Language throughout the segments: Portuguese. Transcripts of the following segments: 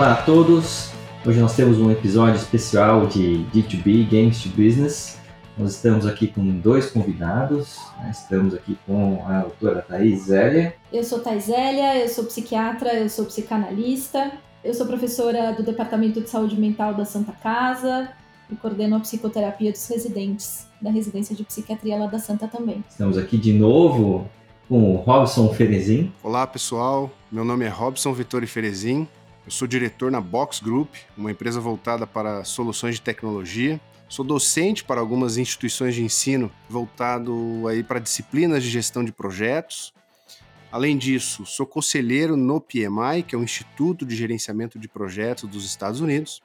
Olá a todos! Hoje nós temos um episódio especial de D2B, Games to Business. Nós estamos aqui com dois convidados. Né? Estamos aqui com a doutora Thais Zélia. Eu sou Thais Zélia, eu sou psiquiatra, eu sou psicanalista, eu sou professora do Departamento de Saúde Mental da Santa Casa e coordeno a psicoterapia dos residentes da residência de psiquiatria lá da Santa também. Estamos aqui de novo com o Robson Ferezin. Olá pessoal, meu nome é Robson Vitor Ferezin, eu sou diretor na Box Group, uma empresa voltada para soluções de tecnologia. Sou docente para algumas instituições de ensino voltado aí para disciplinas de gestão de projetos. Além disso, sou conselheiro no PMI, que é o Instituto de Gerenciamento de Projetos dos Estados Unidos,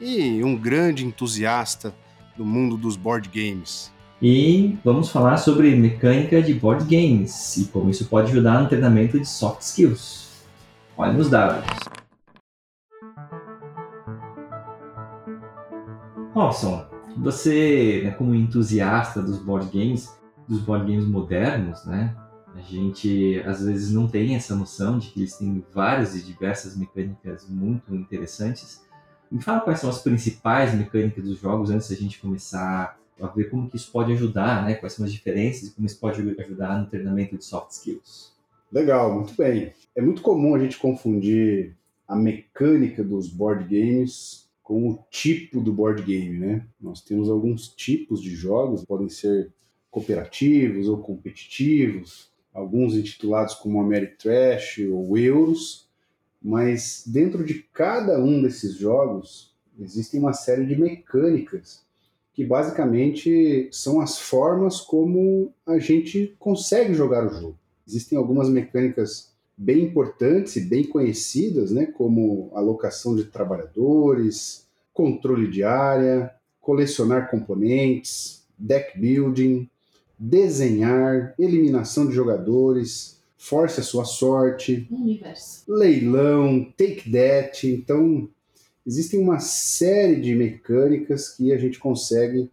e um grande entusiasta do mundo dos board games. E vamos falar sobre mecânica de board games e como isso pode ajudar no treinamento de soft skills. Olha nos dados. Robson, você, né, como entusiasta dos board games, dos board games modernos, né? A gente às vezes não tem essa noção de que eles têm várias e diversas mecânicas muito interessantes. Me fala quais são as principais mecânicas dos jogos antes da gente começar a ver como que isso pode ajudar, né? Quais são as diferenças e como isso pode ajudar no treinamento de soft skills. Legal, muito bem. É muito comum a gente confundir a mecânica dos board games com o tipo do board game, né? Nós temos alguns tipos de jogos, podem ser cooperativos ou competitivos, alguns intitulados como Ameritrash ou Euros, mas dentro de cada um desses jogos existem uma série de mecânicas que basicamente são as formas como a gente consegue jogar o jogo. Existem algumas mecânicas bem importantes e bem conhecidas, né, como alocação de trabalhadores, controle de área, colecionar componentes, deck building, desenhar, eliminação de jogadores, force a sua sorte, Universo. leilão, take that. Então, existem uma série de mecânicas que a gente consegue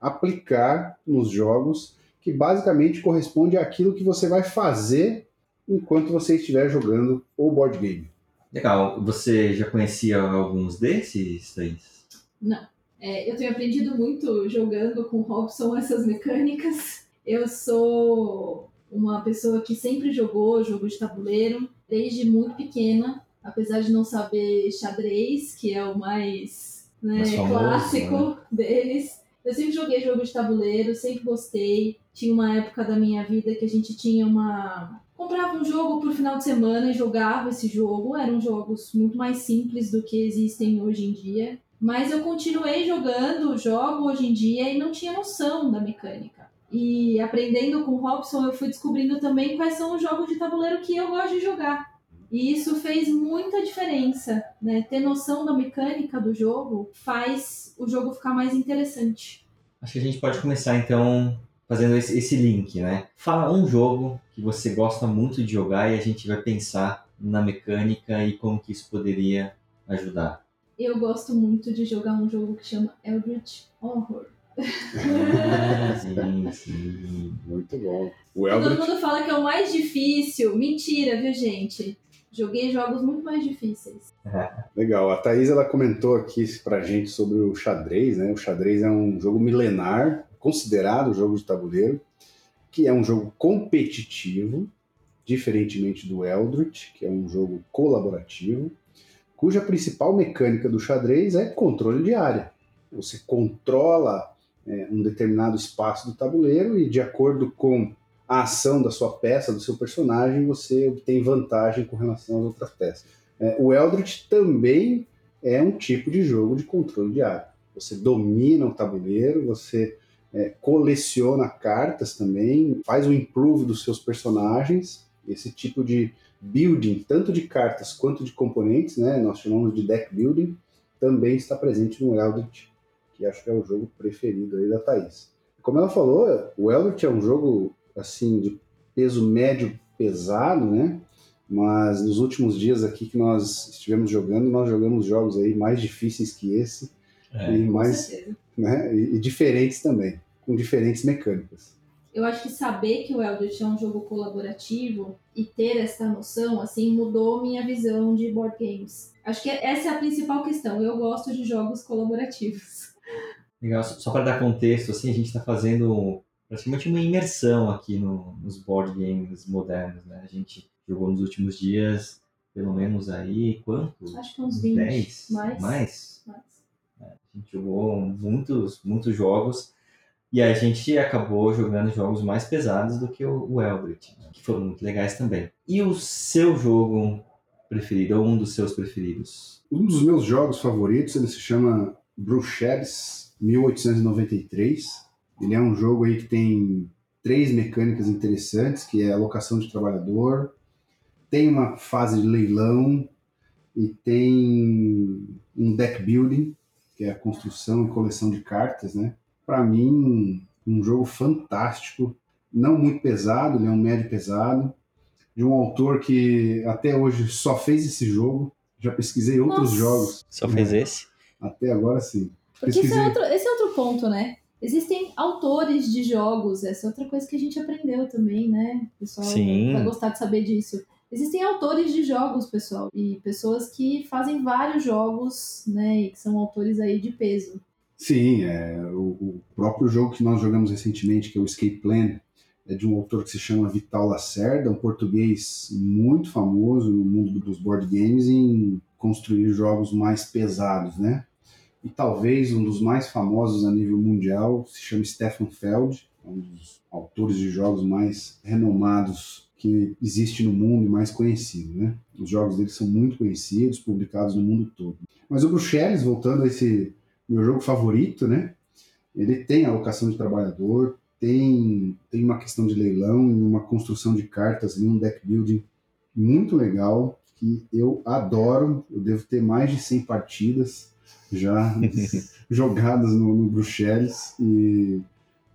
aplicar nos jogos que basicamente corresponde àquilo que você vai fazer enquanto você estiver jogando o board game. Legal. Você já conhecia alguns desses, Thaís? Não. É, eu tenho aprendido muito jogando com Robson essas mecânicas. Eu sou uma pessoa que sempre jogou jogo de tabuleiro, desde muito pequena, apesar de não saber xadrez, que é o mais, né, Mais famoso, clássico né? deles. Eu sempre joguei jogo de tabuleiro, sempre gostei. Tinha uma época da minha vida que a gente tinha uma. Comprava um jogo por final de semana e jogava esse jogo. Eram jogos muito mais simples do que existem hoje em dia. Mas eu continuei jogando, jogo hoje em dia e não tinha noção da mecânica. E aprendendo com o Robson, eu fui descobrindo também quais são os jogos de tabuleiro que eu gosto de jogar. E isso fez muita diferença, né? Ter noção da mecânica do jogo faz o jogo ficar mais interessante. Acho que a gente pode começar então fazendo esse, esse link, né? Fala um jogo que você gosta muito de jogar e a gente vai pensar na mecânica e como que isso poderia ajudar. Eu gosto muito de jogar um jogo que chama Eldritch Horror. Ah, sim, sim. Muito bom. O Todo Eldritch, mundo fala que é o mais difícil. Mentira, viu, gente? Joguei jogos muito mais difíceis. legal. A Thaís ela comentou aqui pra gente sobre o xadrez, né? O xadrez é um jogo milenar, considerado jogo de tabuleiro, que é um jogo competitivo, diferentemente do Eldritch, que é um jogo colaborativo, cuja principal mecânica do xadrez é controle de área. Você controla é, um determinado espaço do tabuleiro e, de acordo com a ação da sua peça, do seu personagem, você obtém vantagem com relação às outras peças. É, o Eldritch também é um tipo de jogo de controle de área. Você domina o tabuleiro, você é, coleciona cartas também, faz o improve dos seus personagens. Esse tipo de building, tanto de cartas quanto de componentes, né, nós chamamos de deck building, também está presente no Eldritch, que acho que é o jogo preferido aí da Thaís. Como ela falou, o Eldritch é um jogo assim de peso médio pesado, né? Mas nos últimos dias aqui que nós estivemos jogando, nós jogamos jogos aí mais difíceis que esse É. e mais, né? E, e diferentes também, com diferentes mecânicas. eu acho que saber que o Eldritch é um jogo colaborativo e ter essa noção, assim, mudou minha visão de board games. Acho que essa é a principal questão. Eu gosto de jogos colaborativos. Legal. Só para dar contexto, assim, a gente está fazendo praticamente uma imersão aqui no, nos board games modernos, né? A gente jogou nos últimos dias, pelo menos aí, quantos? Acho que uns 20. 10? Mais? Mais? Mais. É, a gente jogou muitos, muitos jogos e a gente acabou jogando jogos mais pesados do que o, o Eldritch, né? que foram muito legais também. E o seu jogo preferido, ou um dos seus preferidos? Um dos meus jogos favoritos, ele se chama Bruxelles 1893. Ele é um jogo aí que tem três mecânicas interessantes, que é alocação de trabalhador, tem uma fase de leilão e tem um deck building, que é a construção e coleção de cartas, né? Para mim, um jogo fantástico, não muito pesado, ele é um médio pesado, de um autor que até hoje só fez esse jogo. Já pesquisei outros Nossa. jogos. Só fez esse? Até agora sim. Porque esse é, outro, esse é outro ponto, né? Existem autores de jogos, essa é outra coisa que a gente aprendeu também, né? O pessoal Sim. vai gostar de saber disso. Existem autores de jogos, pessoal, e pessoas que fazem vários jogos, né? E que são autores aí de peso. Sim, é, o, o próprio jogo que nós jogamos recentemente, que é o Escape Plan, é de um autor que se chama Vital Lacerda, um português muito famoso no mundo dos board games em construir jogos mais pesados, né? E talvez um dos mais famosos a nível mundial se chama Stefan Feld, um dos autores de jogos mais renomados que existe no mundo e mais conhecido, né? Os jogos dele são muito conhecidos, publicados no mundo todo. Mas o Bruxelles, voltando a esse meu jogo favorito, né? Ele tem alocação de trabalhador, tem, tem uma questão de leilão e uma construção de cartas e um deck building muito legal que eu adoro. Eu devo ter mais de 100 partidas já jogadas no, no Bruxelles e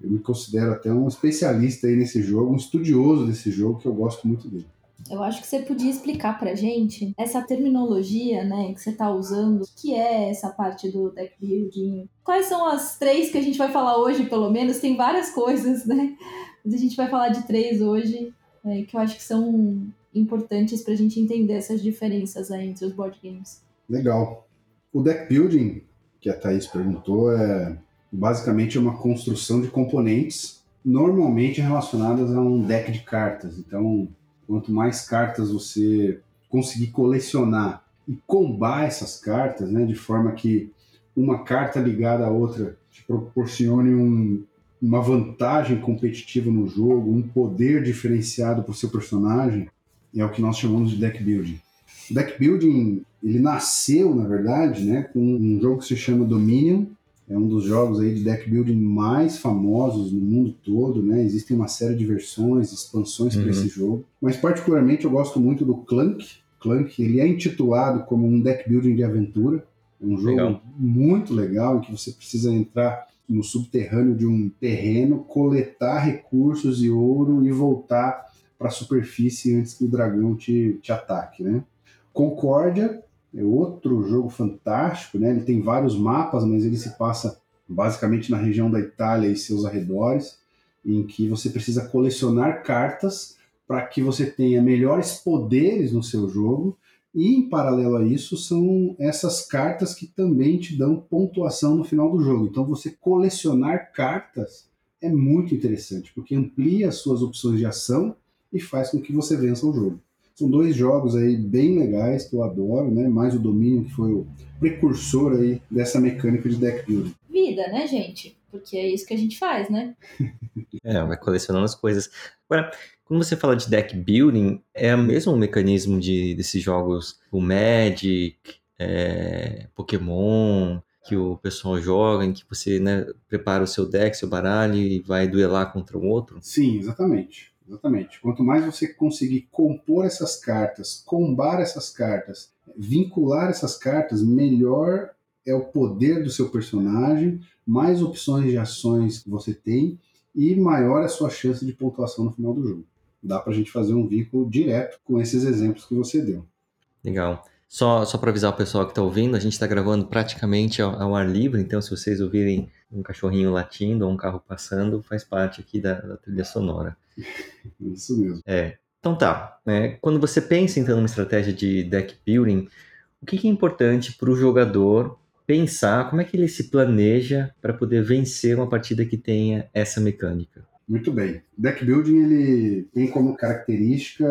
eu me considero até um especialista aí nesse jogo, um estudioso desse jogo que eu gosto muito dele. Eu acho que você podia explicar pra gente essa terminologia, né, que você tá usando, o que é essa parte do deck building? Quais são as três que a gente vai falar hoje, pelo menos? Tem várias coisas, né? Mas a gente vai falar de três hoje, é, que eu acho que são importantes pra gente entender essas diferenças aí entre os board games. Legal. O deck building, que a Thaís perguntou, é basicamente uma construção de componentes normalmente relacionadas a um deck de cartas. Então, quanto mais cartas você conseguir colecionar e combar essas cartas, né, de forma que uma carta ligada à outra te proporcione um, uma vantagem competitiva no jogo, um poder diferenciado para o seu personagem, é o que nós chamamos de deck building. O deck building ele nasceu, na verdade, né, com um jogo que se chama Dominion, é um dos jogos aí de deck building mais famosos no mundo todo, né? Existem uma série de versões, expansões Uhum. para esse jogo. Mas particularmente eu gosto muito do Clank. Clank, ele é intitulado como um deck building de aventura. É um jogo Legal. muito legal em que você precisa entrar no subterrâneo de um terreno, coletar recursos e ouro e voltar para a superfície antes que o dragão te, te ataque, né? Concórdia é outro jogo fantástico, né? Ele tem vários mapas, mas ele se passa basicamente na região da Itália e seus arredores, em que você precisa colecionar cartas para que você tenha melhores poderes no seu jogo. E em paralelo a isso, são essas cartas que também te dão pontuação no final do jogo. Então, você colecionar cartas é muito interessante, porque amplia as suas opções de ação e faz com que você vença o jogo. São dois jogos aí bem legais que eu adoro, né? Mais o Dominion, que foi o precursor aí dessa mecânica de deck building. Vida, né, gente? Porque é isso que a gente faz, né? É, vai colecionando as coisas. Agora, quando você fala de deck building, é o mesmo mecanismo de, desses jogos, o Magic, é, Pokémon, que o pessoal joga, em que você né, prepara o seu deck, seu baralho e vai duelar contra o outro? Sim, exatamente. Exatamente. Quanto mais você conseguir compor essas cartas, combar essas cartas, vincular essas cartas, melhor é o poder do seu personagem, mais opções de ações que você tem e maior é a sua chance de pontuação no final do jogo. Dá pra gente fazer um vínculo direto com esses exemplos que você deu. Legal. Só, só para avisar o pessoal que está ouvindo, a gente está gravando praticamente ao, ao ar livre, então se vocês ouvirem um cachorrinho latindo ou um carro passando faz parte aqui da, da trilha sonora. Isso mesmo. É. Então tá. Né? Quando você pensa então numa estratégia de deck building, o que, que é importante para o jogador pensar? Como é que ele se planeja para poder vencer uma partida que tenha essa mecânica? Muito bem. Deck building ele tem como característica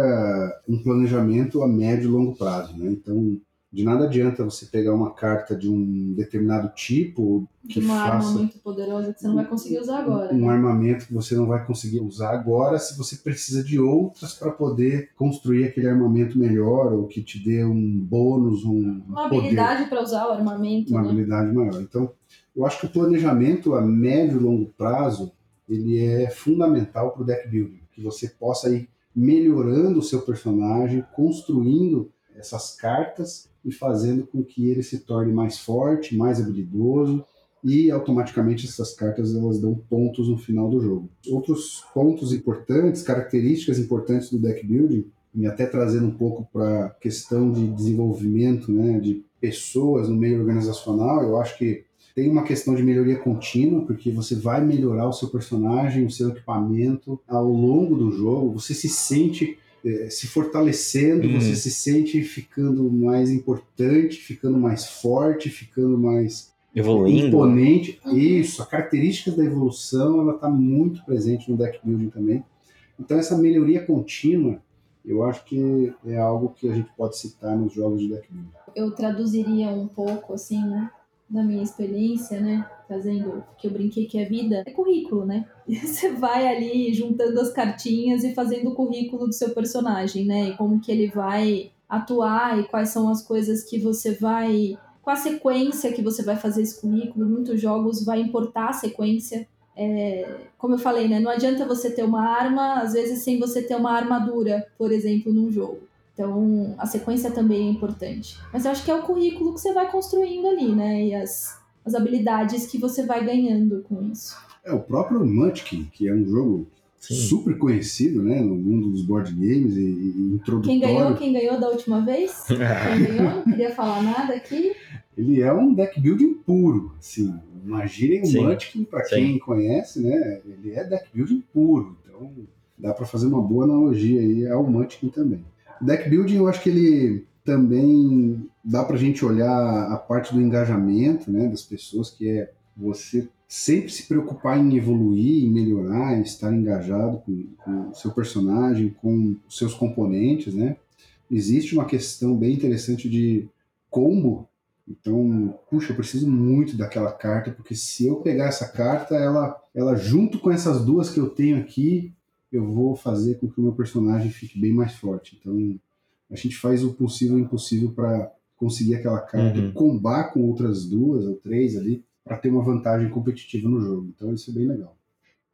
um planejamento a médio e longo prazo, né? Então, de nada adianta você pegar uma carta de um determinado tipo que uma faça arma muito poderosa que você não vai conseguir usar agora. Um né? armamento que você não vai conseguir usar agora se você precisa de outras para poder construir aquele armamento melhor ou que te dê um bônus, um uma habilidade para usar o armamento, uma né? habilidade maior. Então, eu acho que o planejamento a médio e longo prazo ele é fundamental para o deck building, que você possa ir melhorando o seu personagem, construindo essas cartas e fazendo com que ele se torne mais forte, mais habilidoso e automaticamente essas cartas elas dão pontos no final do jogo. Outros pontos importantes, características importantes do deck building, e até trazendo um pouco para a questão de desenvolvimento né, de pessoas no meio organizacional, eu acho que tem uma questão de melhoria contínua, porque você vai melhorar o seu personagem, o seu equipamento ao longo do jogo, você se sente é, se fortalecendo, uhum. você se sente ficando mais importante, ficando mais forte, ficando mais evoluindo, imponente. Isso, a característica da evolução ela está muito presente no deck building também. Então essa melhoria contínua, eu acho que é algo que a gente pode citar nos jogos de deck building. Eu traduziria um pouco assim, né? Da minha experiência, né? Trazendo que eu brinquei que é vida é currículo, né? Você vai ali juntando as cartinhas e fazendo o currículo do seu personagem, né? E como que ele vai atuar e quais são as coisas que você vai. Qual a sequência que você vai fazer esse currículo. Muitos jogos vai importar a sequência. É, como eu falei, né? Não adianta você ter uma arma, às vezes, sem você ter uma armadura, por exemplo, num jogo. Então, a sequência também é importante. Mas eu acho que é o currículo que você vai construindo ali, né? E as, as habilidades que você vai ganhando com isso. É, o próprio Munchkin, que é um jogo Sim. super conhecido, né, no mundo dos board games e, e introdutório. Quem ganhou, quem ganhou da última vez? quem ganhou, não queria falar nada aqui. Ele é um deck building puro, assim. Imaginem o Munchkin, para quem conhece, né, ele é deck building puro. Então, dá para fazer uma boa analogia aí ao Munchkin também. Deck building, eu acho que ele também dá para a gente olhar a parte do engajamento né, das pessoas, que é você sempre se preocupar em evoluir, em melhorar, em estar engajado com, com o seu personagem, com os seus componentes, né? Existe uma questão bem interessante de combo. Então, puxa, eu preciso muito daquela carta, porque se eu pegar essa carta, ela, ela junto com essas duas que eu tenho aqui, eu vou fazer com que o meu personagem fique bem mais forte. Então, a gente faz o possível e o impossível para conseguir aquela carta, uhum. combar com outras duas ou três ali, para ter uma vantagem competitiva no jogo. Então, isso é bem legal.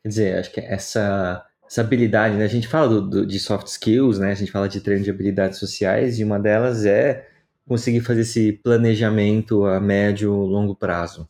Quer dizer, acho que essa, essa habilidade, né? A gente fala do, do, de soft skills, né? A gente fala de treino de habilidades sociais, e uma delas é conseguir fazer esse planejamento a médio longo prazo.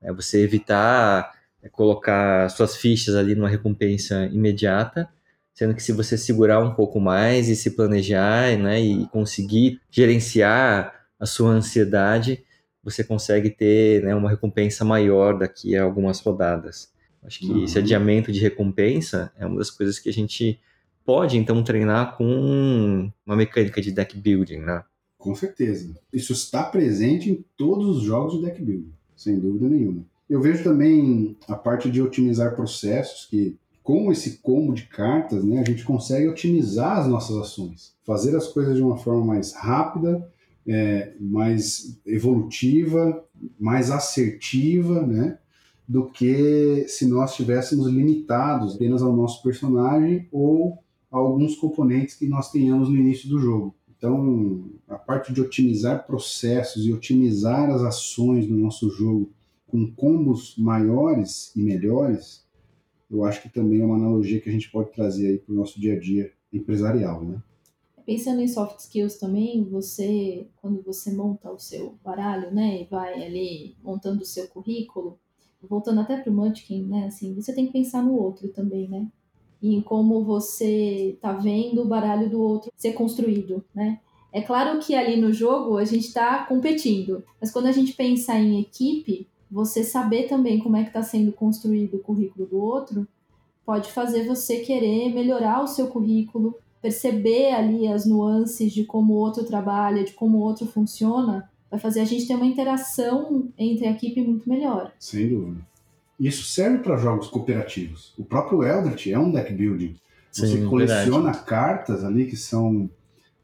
É você evitar colocar suas fichas ali numa recompensa imediata, sendo que se você segurar um pouco mais e se planejar, né, e conseguir gerenciar a sua ansiedade, você consegue ter né, uma recompensa maior daqui a algumas rodadas. Acho que uhum. esse adiamento de recompensa é uma das coisas que a gente pode então treinar com uma mecânica de deck building, né? Com certeza. Isso está presente em todos os jogos de deck building, sem dúvida nenhuma. Eu vejo também a parte de otimizar processos, que com esse combo de cartas, né, a gente consegue otimizar as nossas ações, fazer as coisas de uma forma mais rápida, é, mais evolutiva, mais assertiva, né, do que se nós estivéssemos limitados apenas ao nosso personagem ou a alguns componentes que nós tenhamos no início do jogo. Então, a parte de otimizar processos e otimizar as ações no nosso jogo com combos maiores e melhores, eu acho que também é uma analogia que a gente pode trazer aí para o nosso dia a dia empresarial, né? Pensando em soft skills também, você, quando você monta o seu baralho, né, e vai ali montando o seu currículo, voltando até para o Munchkin, né, assim, você tem que pensar no outro também, né? E em como você tá vendo o baralho do outro ser construído, né? É claro que ali no jogo a gente está competindo, mas quando a gente pensa em equipe, você saber também como é que está sendo construído o currículo do outro pode fazer você querer melhorar o seu currículo, perceber ali as nuances de como o outro trabalha, de como o outro funciona, vai fazer a gente ter uma interação entre a equipe muito melhor. Sem dúvida. Isso serve para jogos cooperativos. O próprio Eldritch é um deck building. Você Sim, coleciona verdade. cartas ali que são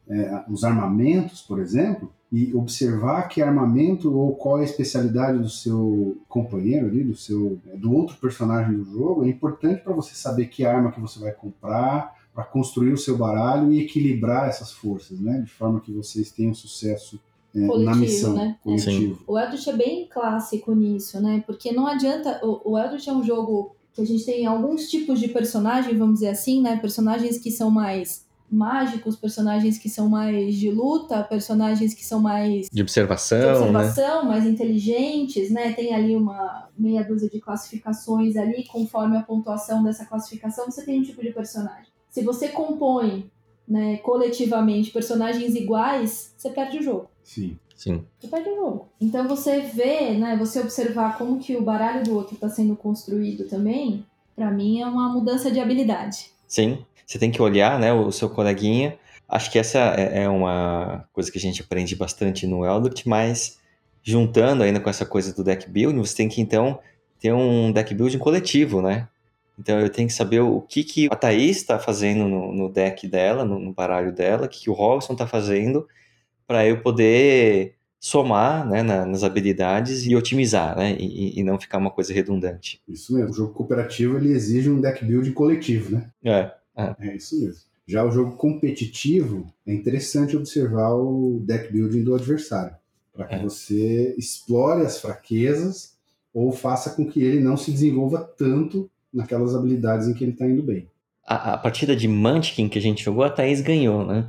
é, os armamentos, por exemplo, e observar que armamento ou qual é a especialidade do seu companheiro ali, do seu do outro personagem do jogo, é importante para você saber que arma que você vai comprar para construir o seu baralho e equilibrar essas forças, né, de forma que vocês tenham sucesso é, na Coletivo, missão né? coletivo. O Eldritch é bem clássico nisso, né? Porque não adianta. O, o Eldritch é um jogo que a gente tem alguns tipos de personagem, vamos dizer assim, né? Personagens que são mais mágicos, personagens que são mais de luta, personagens que são mais De observação, de né? observação, mais inteligentes, né? Tem ali uma meia dúzia de classificações ali, conforme a pontuação dessa classificação, você tem um tipo de personagem. Se você compõe, né, coletivamente personagens iguais, você perde o jogo. Sim. Sim. Você perde o jogo. Então você vê, né, você observar como que o baralho do outro está sendo construído também, pra mim é uma mudança de habilidade. Sim. Você tem que olhar, né, o seu coleguinha. Acho que essa é é uma coisa que a gente aprende bastante no Eldritch, mas juntando ainda com essa coisa do deck building, você tem que então ter um deck building coletivo, né? Então eu tenho que saber o que, que a Thaís está fazendo no, no deck dela, no, no baralho dela, o que, que o Robson está fazendo, para eu poder somar né, na- nas habilidades e otimizar, né? E, e- e não ficar uma coisa redundante. Isso mesmo. O jogo cooperativo ele exige um deck building coletivo, né? É, É isso mesmo. Já o jogo competitivo, é interessante observar o deck building do adversário, para que É. você explore as fraquezas ou faça com que ele não se desenvolva tanto naquelas habilidades em que ele está indo bem. a, a partida de Munchkin que a gente jogou, a Thaís ganhou, né?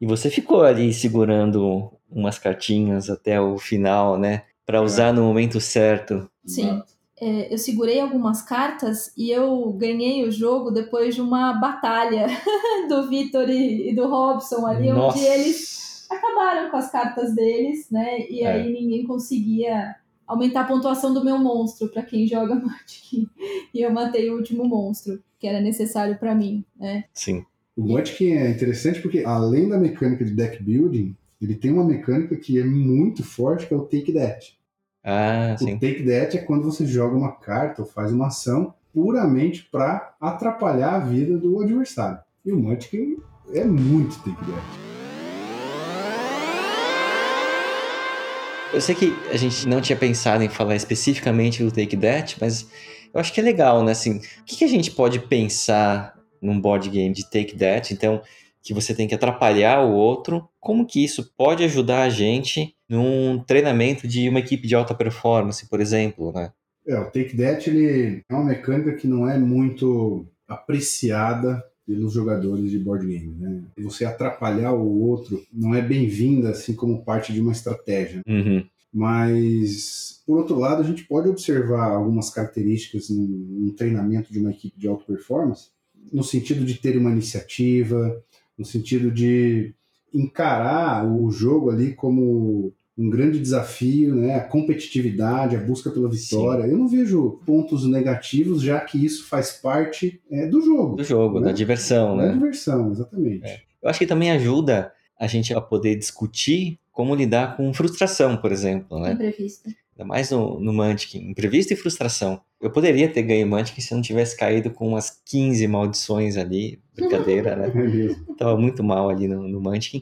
E você ficou ali segurando umas cartinhas até o final, né? Para usar no momento certo. Sim. É, eu segurei algumas cartas e eu ganhei o jogo depois de uma batalha do Vitor e, e do Robson ali, Nossa. onde eles acabaram com as cartas deles, né? E É. aí ninguém conseguia aumentar a pontuação do meu monstro para quem joga Magic. E eu matei o último monstro que era necessário para mim, né? Sim. O Munchkin é interessante porque, além da mecânica de deck building, ele tem uma mecânica que é muito forte, que é o Take That. Ah, O sim. Take That é quando você joga uma carta ou faz uma ação puramente para atrapalhar a vida do adversário. E o Munchkin é muito Take That. Eu sei que a gente não tinha pensado em falar especificamente do Take That, mas eu acho que é legal, né? Assim, o que, que a gente pode pensar num board game de Take That? Então, que você tem que atrapalhar o outro. Como que isso pode ajudar a gente num treinamento de uma equipe de alta performance, por exemplo, né? É, o Take That ele é uma mecânica que não é muito apreciada pelos jogadores de board game, né? Você atrapalhar o outro não é bem-vinda assim como parte de uma estratégia. Uhum. Mas, por outro lado, a gente pode observar algumas características num treinamento de uma equipe de alta performance, no sentido de ter uma iniciativa, no sentido de encarar o jogo ali como um grande desafio, né? A competitividade, a busca pela vitória. Eu não vejo pontos negativos, já que isso faz parte é, do jogo. Do jogo, né? da diversão, Da né? diversão, exatamente. Eu acho que também ajuda a gente a poder discutir como lidar com frustração, por exemplo, né? Imprevisto. Ainda mais no, no Munchkin. Imprevisto e frustração. Eu poderia ter ganho Munchkin se eu não tivesse caído com umas 15 maldições ali. Brincadeira, né? É. Tava muito mal ali no, no Munchkin.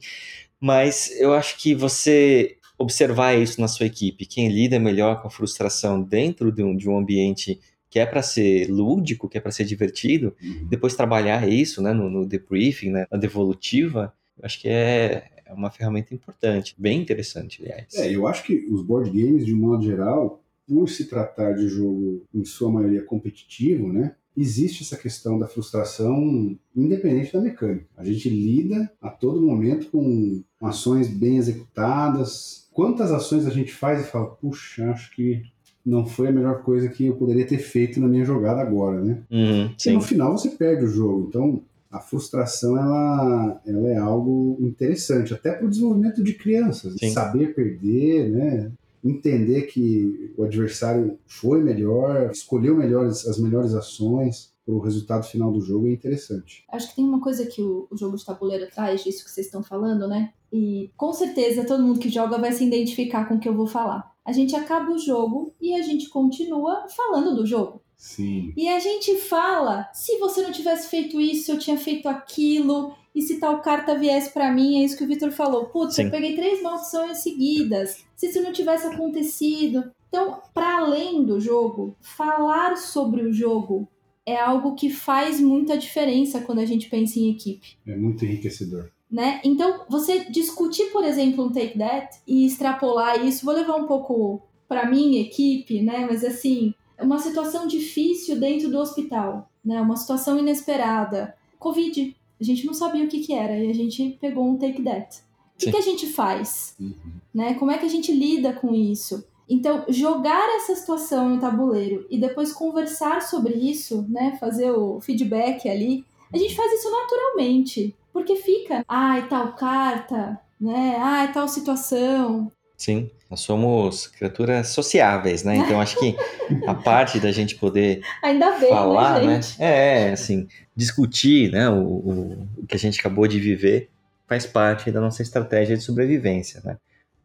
Mas eu acho que você observar isso na sua equipe, quem lida melhor com a frustração dentro de um, de um ambiente que é para ser lúdico, que é para ser divertido, Uhum. depois trabalhar isso né, no, no debriefing, né, na devolutiva, eu acho que é, é uma ferramenta importante, bem interessante, aliás. É, eu acho que os board games, de um modo geral, por se tratar de jogo, em sua maioria, competitivo, né? Existe essa questão da frustração independente da mecânica. A gente lida a todo momento com ações bem executadas. Quantas ações a gente faz e fala, puxa, acho que não foi a melhor coisa que eu poderia ter feito na minha jogada agora, né? Uhum, E no final você perde o jogo. Então, a frustração ela, ela é algo interessante, até para o desenvolvimento de crianças. Sim. Saber perder, né? entender que o adversário foi melhor, escolheu melhores, as melhores ações para o resultado final do jogo é interessante. Acho que tem uma coisa que o, o jogo de tabuleiro traz, disso que vocês estão falando, né? E com certeza todo mundo que joga vai se identificar com o que eu vou falar. A gente acaba o jogo e a gente continua falando do jogo. Sim. E a gente fala, se você não tivesse feito isso, eu tinha feito aquilo, e se tal carta viesse para mim, é isso que o Victor falou. Putz, Sim. eu peguei três maldições seguidas. Se isso não tivesse acontecido. Então, para além do jogo, falar sobre o jogo é algo que faz muita diferença quando a gente pensa em equipe. É muito enriquecedor. Né? Então, você discutir, por exemplo, um take that e extrapolar isso, vou levar um pouco para minha equipe, né? Mas assim, uma situação difícil dentro do hospital, né? Uma situação inesperada. Covid. A gente não sabia o que, que era e a gente pegou um take that. O que, que a gente faz? Uhum. Né? Como é que a gente lida com isso? Então, jogar essa situação no tabuleiro e depois conversar sobre isso, né? Fazer o feedback ali, a gente faz isso naturalmente. Porque fica, ai, tal carta, né? Ai, tal situação. Sim, nós somos criaturas sociáveis, né? Então acho que a parte da gente poder Ainda bem, falar, né, né? gente? É, assim, discutir, né? O, o, o que a gente acabou de viver faz parte da nossa estratégia de sobrevivência, né?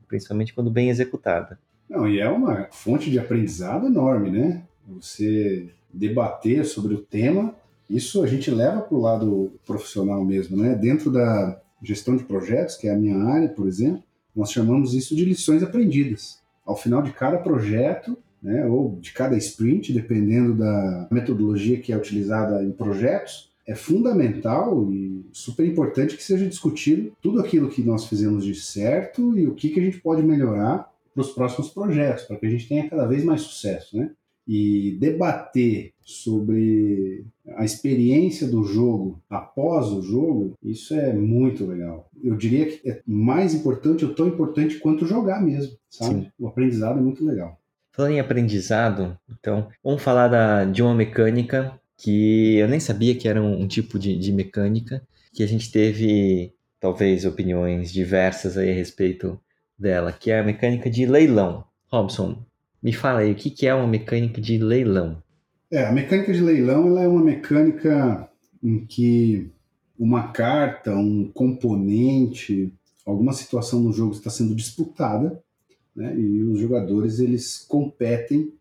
Principalmente quando bem executada. Não, e é uma fonte de aprendizado enorme, né? Você debater sobre o tema, isso a gente leva para o lado profissional mesmo, né? Dentro da gestão de projetos, que é a minha área, por exemplo, nós chamamos isso de lições aprendidas. Ao final de cada projeto, né, ou de cada sprint, dependendo da metodologia que é utilizada em projetos, é fundamental e super importante que seja discutido tudo aquilo que nós fizemos de certo e o que, que a gente pode melhorar para os próximos projetos, para que a gente tenha cada vez mais sucesso, né? E debater sobre a experiência do jogo após o jogo, isso é muito legal. Eu diria que é mais importante ou tão importante quanto jogar mesmo, sabe? Sim. O aprendizado é muito legal. Falando em aprendizado, então, vamos falar da, de uma mecânica que eu nem sabia que era um, um tipo de, de mecânica, que a gente teve, talvez, opiniões diversas aí a respeito dela, que é a mecânica de leilão. Robson, me fala aí, o que, que é uma mecânica de leilão? É, a mecânica de leilão ela é uma mecânica em que uma carta, um componente, alguma situação no jogo está sendo disputada, né? E os jogadores eles competem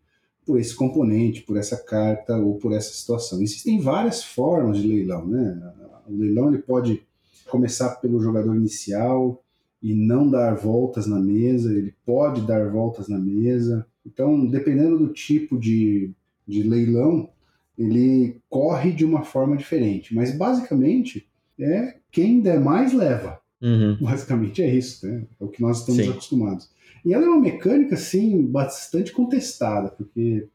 por esse componente, por essa carta ou por essa situação. Existem várias formas de leilão, né? O leilão ele pode começar pelo jogador inicial e não dar voltas na mesa, ele pode dar voltas na mesa. Então, dependendo do tipo de, de leilão, ele corre de uma forma diferente. Mas basicamente é quem der mais leva. Uhum. Basicamente é isso, né? É o que nós estamos Sim. acostumados. E ela é uma mecânica, assim, bastante contestada, porque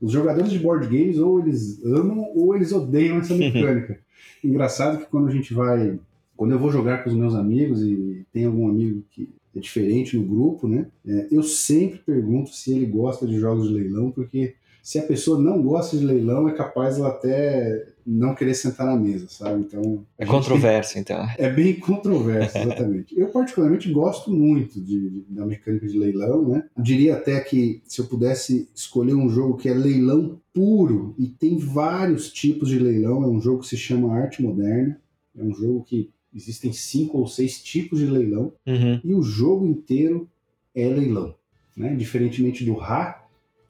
os jogadores de board games ou eles amam ou eles odeiam essa mecânica. Engraçado que quando a gente vai. Quando eu vou jogar com os meus amigos e tem algum amigo que é diferente no grupo, né? é, eu sempre pergunto se ele gosta de jogos de leilão, porque se a pessoa não gosta de leilão, é capaz ela até não querer sentar na mesa, sabe? Então. É controverso, então. é bem controverso, exatamente. Eu, particularmente, gosto muito de, de- da mecânica de leilão, né? Diria até que se eu pudesse escolher um jogo que é leilão puro, e tem vários tipos de leilão, é um jogo que se chama Arte Moderna, é um jogo que existem cinco ou seis tipos de leilão, Uhum. e o jogo inteiro é leilão, né? Diferentemente do Ra,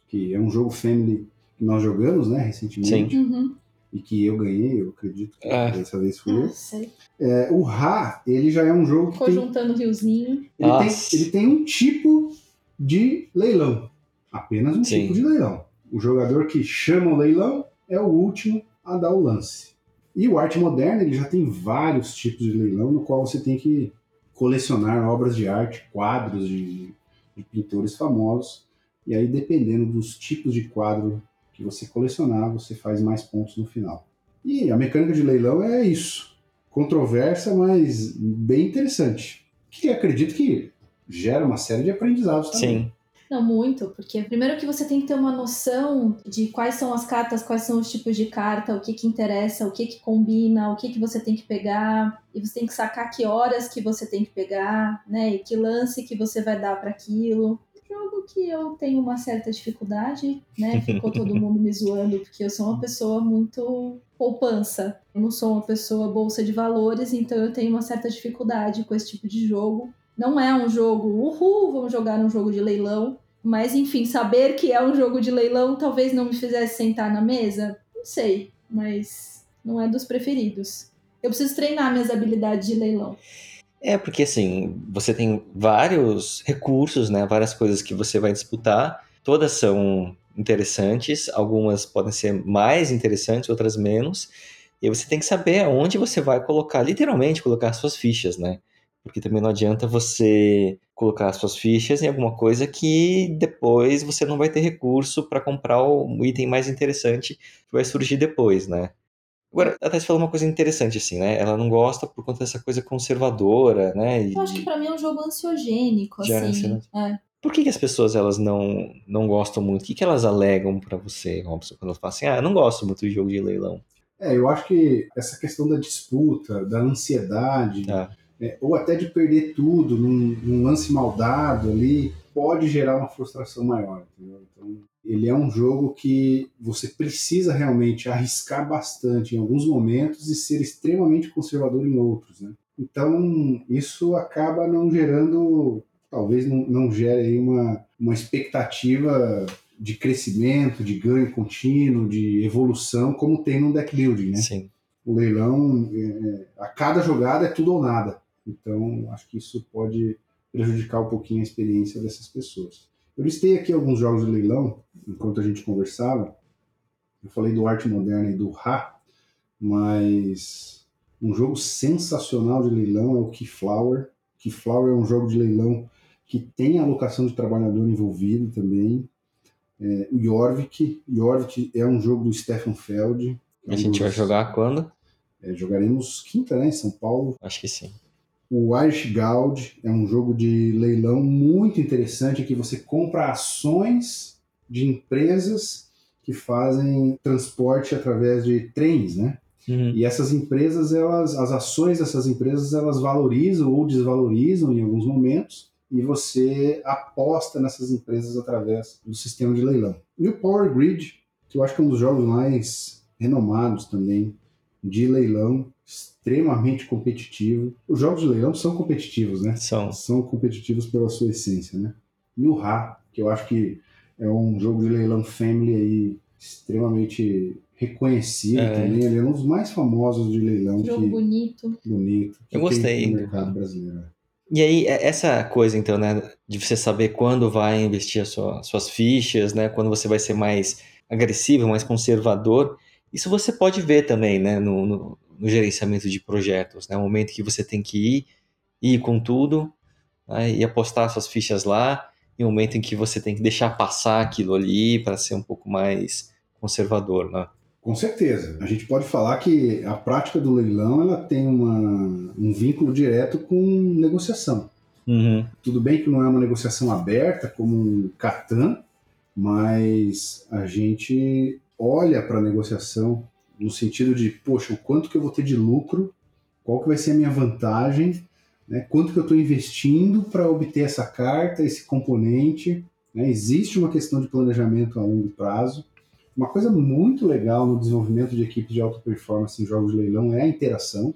que é um jogo family que nós jogamos, né, recentemente, Uhum. e que eu ganhei, eu acredito que Ah. dessa vez fui eu. Ah. É, o Ra, ele já é um jogo que Ficou tem, juntando o riozinho. ele, tem, ele tem um tipo de leilão. Apenas um Sim. tipo de leilão. O jogador que chama o leilão é o último a dar o lance. E o arte moderna, ele já tem vários tipos de leilão, no qual você tem que colecionar obras de arte, quadros de, de pintores famosos. E aí, dependendo dos tipos de quadro que você colecionar, você faz mais pontos no final. E a mecânica de leilão é isso. Controversa, mas bem interessante. Que acredito que gera uma série de aprendizados também. Sim. Não, muito, porque primeiro que você tem que ter uma noção de quais são as cartas, quais são os tipos de carta, o que que interessa, o que que combina, o que que você tem que pegar, e você tem que sacar que horas que você tem que pegar, né, e que lance que você vai dar para aquilo. Jogo que eu tenho uma certa dificuldade, né? Ficou todo mundo me zoando, porque eu sou uma pessoa muito poupança. Eu não sou uma pessoa bolsa de valores, então eu tenho uma certa dificuldade com esse tipo de jogo. Não é um jogo, uhul, vamos jogar um jogo de leilão. Mas, enfim, saber que é um jogo de leilão talvez não me fizesse sentar na mesa. Não sei, mas não é dos preferidos. Eu preciso treinar minhas habilidades de leilão. É, porque assim, você tem vários recursos, né? Várias coisas que você vai disputar. Todas são interessantes, algumas podem ser mais interessantes, outras menos. E você tem que saber aonde você vai colocar, literalmente colocar suas fichas, né? Porque também não adianta você colocar suas fichas em alguma coisa que depois você não vai ter recurso para comprar o item mais interessante que vai surgir depois, né? Agora, a Thais falou uma coisa interessante, assim, né? Ela não gosta por conta dessa coisa conservadora, né? E, Eu acho que pra mim é um jogo ansiogênico, assim. É. Por que, que, as pessoas elas não, não gostam muito? O que, que elas alegam para você, Robson, quando elas falam assim, ah, eu não gosto muito de jogo de leilão? É, eu acho que essa questão da disputa, da ansiedade, ah. É, ou até de perder tudo num, num lance maldado ali, pode gerar uma frustração maior, entendeu? Então, ele é um jogo que você precisa realmente arriscar bastante em alguns momentos e ser extremamente conservador em outros, né? Então, isso acaba não gerando, talvez não, não gere uma, uma expectativa de crescimento, de ganho contínuo, de evolução, como tem no deck building, né? Sim. O leilão, é, é a cada jogada é tudo ou nada. Então, acho que isso pode prejudicar um pouquinho a experiência dessas pessoas. Eu listei aqui alguns jogos de leilão, enquanto a gente conversava. Eu falei do Arte Moderna e do Ra, mas um jogo sensacional de leilão é o Keyflower. Keyflower é um jogo de leilão que tem alocação de trabalhador envolvido também. É, o Jorvik. Jorvik é um jogo do Stefan Feld. É um a gente vai jogar quando? É, jogaremos quinta, né, em São Paulo. Acho que sim. O Irish Gold é um jogo de leilão muito interessante que você compra ações de empresas que fazem transporte através de trens, né? Uhum. E essas empresas, elas, as ações dessas empresas, elas valorizam ou desvalorizam em alguns momentos e você aposta nessas empresas através do sistema de leilão. E o Power Grid, que eu acho que é um dos jogos mais renomados também de leilão, extremamente competitivo. Os jogos de leilão são competitivos, né? São. São competitivos pela sua essência, né? E o Ra, que eu acho que é um jogo de leilão family aí extremamente reconhecido é. também. Ele é um dos mais famosos de leilão. Jogo que... bonito. Bonito. Eu gostei. No mercado brasileiro. E aí, é, essa coisa, então, né, de você saber quando vai investir as sua, suas fichas, né, quando você vai ser mais agressivo, mais conservador, isso você pode ver também, né, no, no, no gerenciamento de projetos, né, o momento que você tem que ir, ir com tudo, né, e apostar suas fichas lá, e o momento em que você tem que deixar passar aquilo ali para ser um pouco mais conservador, né? Com certeza. A gente pode falar que a prática do leilão ela tem uma, um vínculo direto com negociação. Uhum. Tudo bem que não é uma negociação aberta como um Catan, mas a gente olha para a negociação no sentido de, poxa, o quanto que eu vou ter de lucro, qual que vai ser a minha vantagem, né? quanto que eu estou investindo para obter essa carta, esse componente. Né? Existe uma questão de planejamento a longo prazo uma coisa muito legal no desenvolvimento de equipes de alta performance em jogos de leilão é a interação.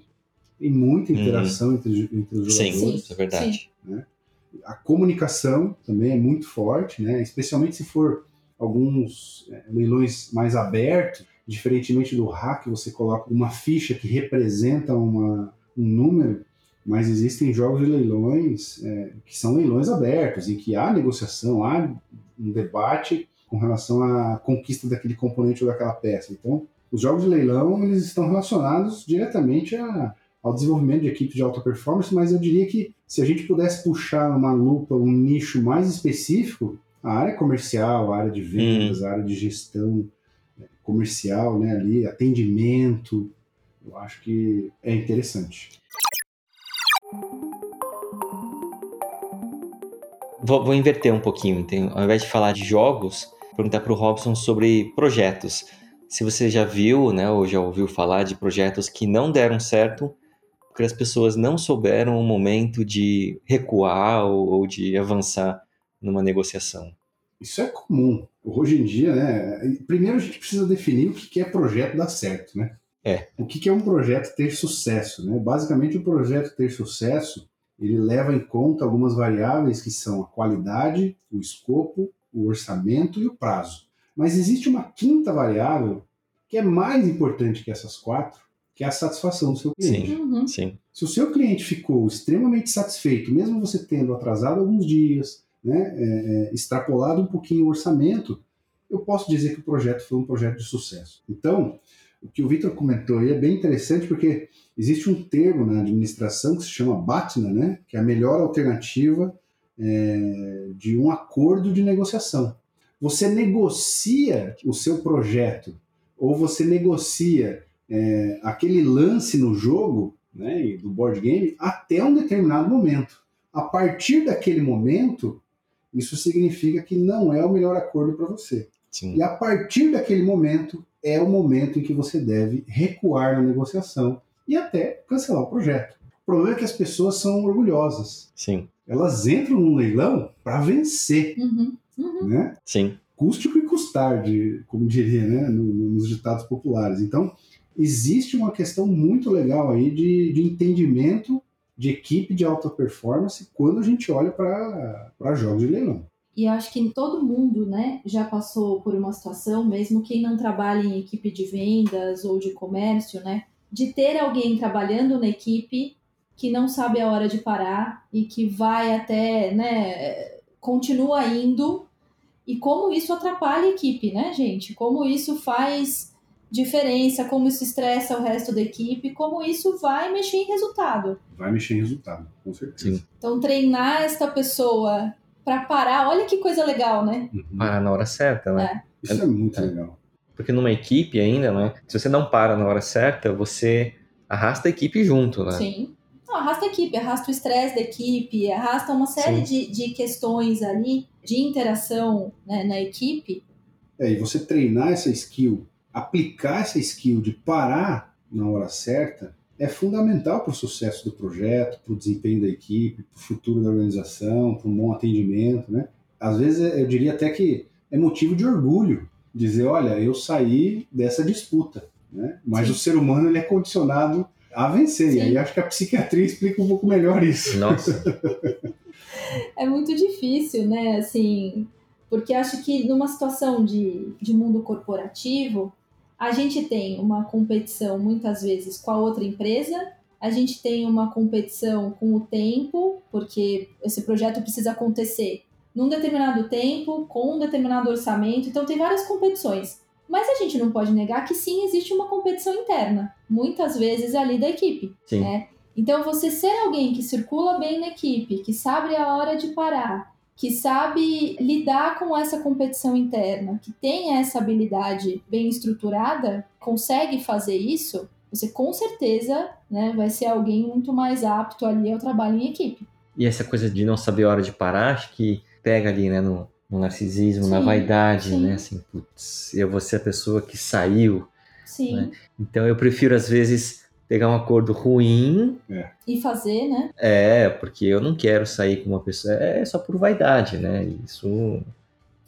Tem muita uhum. interação uhum. entre, entre os jogadores. Sim, isso é verdade. Né? A comunicação também é muito forte, né? especialmente se for alguns é, leilões mais abertos, diferentemente do hack, você coloca uma ficha que representa uma, um número, mas existem jogos de leilões é, que são leilões abertos, em que há negociação, há um debate com relação à conquista daquele componente ou daquela peça. Então, os jogos de leilão eles estão relacionados diretamente a, ao desenvolvimento de equipes de alta performance, mas eu diria que se a gente pudesse puxar uma lupa, um nicho mais específico, a área comercial, a área de vendas, hum. a área de gestão né, comercial, né, ali, atendimento, eu acho que é interessante. Vou, vou inverter um pouquinho, então, ao invés de falar de jogos, perguntar para o Robson sobre projetos. Se você já viu, né, ou já ouviu falar de projetos que não deram certo porque as pessoas não souberam o momento de recuar ou, ou de avançar numa negociação. Isso é comum. Hoje em dia, né? Primeiro a gente precisa definir o que é projeto dar certo, né? É. O que é um projeto ter sucesso, né? Basicamente, o projeto ter sucesso, ele leva em conta algumas variáveis que são a qualidade, o escopo, o orçamento e o prazo. Mas existe uma quinta variável que é mais importante que essas quatro, que é a satisfação do seu cliente. Sim. Uhum. Sim. Se o seu cliente ficou extremamente satisfeito, mesmo você tendo atrasado alguns dias, né, é, é, extrapolado um pouquinho o orçamento, eu posso dizer que o projeto foi um projeto de sucesso. Então, o que o Vitor comentou aí é bem interessante porque existe um termo na administração que se chama BATNA, né, que é a melhor alternativa é, de um acordo de negociação. Você negocia o seu projeto ou você negocia é, aquele lance no jogo né, do board game até um determinado momento. A partir daquele momento, isso significa que não é o melhor acordo para você. Sim. E a partir daquele momento é o momento em que você deve recuar na negociação e até cancelar o projeto. O problema é que as pessoas são orgulhosas. Sim. Elas entram num leilão para vencer, Uhum. Uhum. né? Sim. Custe o que custar, de, como diria, né? no- no- nos ditados populares. Então, existe uma questão muito legal aí de, de entendimento de equipe de alta performance quando a gente olha para jogos de leilão. E acho que todo mundo, né, já passou por uma situação, mesmo quem não trabalha em equipe de vendas ou de comércio, né, de ter alguém trabalhando na equipe que não sabe a hora de parar e que vai até, né, continua indo e como isso atrapalha a equipe, né, gente? Como isso faz diferença, como isso estressa o resto da equipe, como isso vai mexer em resultado. Vai mexer em resultado, com certeza. Sim. Então, treinar esta pessoa para parar, olha que coisa legal, né? Uhum. Parar na hora certa, né? Isso é muito legal. Porque numa equipe ainda, né? Se você não para na hora certa, você arrasta a equipe junto, né? Sim. Não, arrasta a equipe, arrasta o estresse da equipe, arrasta uma série de, de questões ali de interação né, na equipe. É, e você treinar essa skill, aplicar essa skill de parar na hora certa, é fundamental para o sucesso do projeto, para o desempenho da equipe, para o futuro da organização, para um bom atendimento, né? Às vezes eu diria até que é motivo de orgulho dizer, olha, eu saí dessa disputa, né? Mas Sim. o ser humano ele é condicionado a vencer. Sim. E aí acho que a psiquiatria explica um pouco melhor isso. Nossa, É muito difícil, né? Assim, porque acho que numa situação de, de mundo corporativo, a gente tem uma competição muitas vezes com a outra empresa, a gente tem uma competição com o tempo, porque esse projeto precisa acontecer num determinado tempo, com um determinado orçamento, então tem várias competições. Mas a gente não pode negar que sim existe uma competição interna, muitas vezes ali da equipe. sim. né? Então, você ser alguém que circula bem na equipe, que sabe a hora de parar, que sabe lidar com essa competição interna, que tem essa habilidade bem estruturada, consegue fazer isso, você com certeza né, vai ser alguém muito mais apto ali ao trabalho em equipe. E essa coisa de não saber a hora de parar, acho que pega ali, né, no, no narcisismo, na Sim, vaidade, sim. né? Assim, putz, eu vou ser a pessoa que saiu. Sim, Né? Então eu prefiro, às vezes, pegar um acordo ruim, e fazer, né? é, porque eu não quero sair com uma pessoa, é só por vaidade, né? Isso,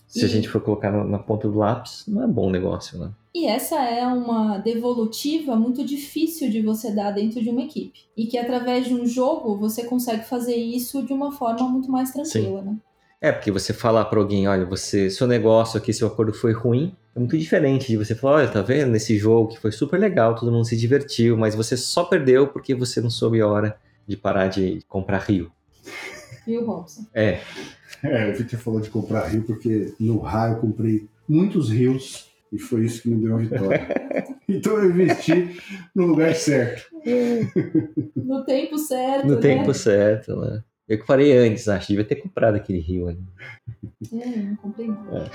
se a E- gente for colocar na, na ponta do lápis, não é bom negócio, né? E essa é uma devolutiva muito difícil de você dar dentro de uma equipe. E que através de um jogo você consegue fazer isso de uma forma muito mais tranquila, né? É, porque você falar pra alguém, olha, você, seu negócio aqui, seu acordo foi ruim, é muito diferente de você falar, olha, tá vendo nesse jogo que foi super legal, todo mundo se divertiu, mas você só perdeu porque você não soube a hora de parar de comprar rio. Viu, Robson? É, É, o Victor falou de comprar rio porque no raio eu comprei muitos rios e foi isso que me deu a vitória. então eu investi no lugar certo. No tempo certo, no né? tempo certo, né? Eu que parei antes, acho, devia ter comprado aquele rio ali. É, não comprei nada.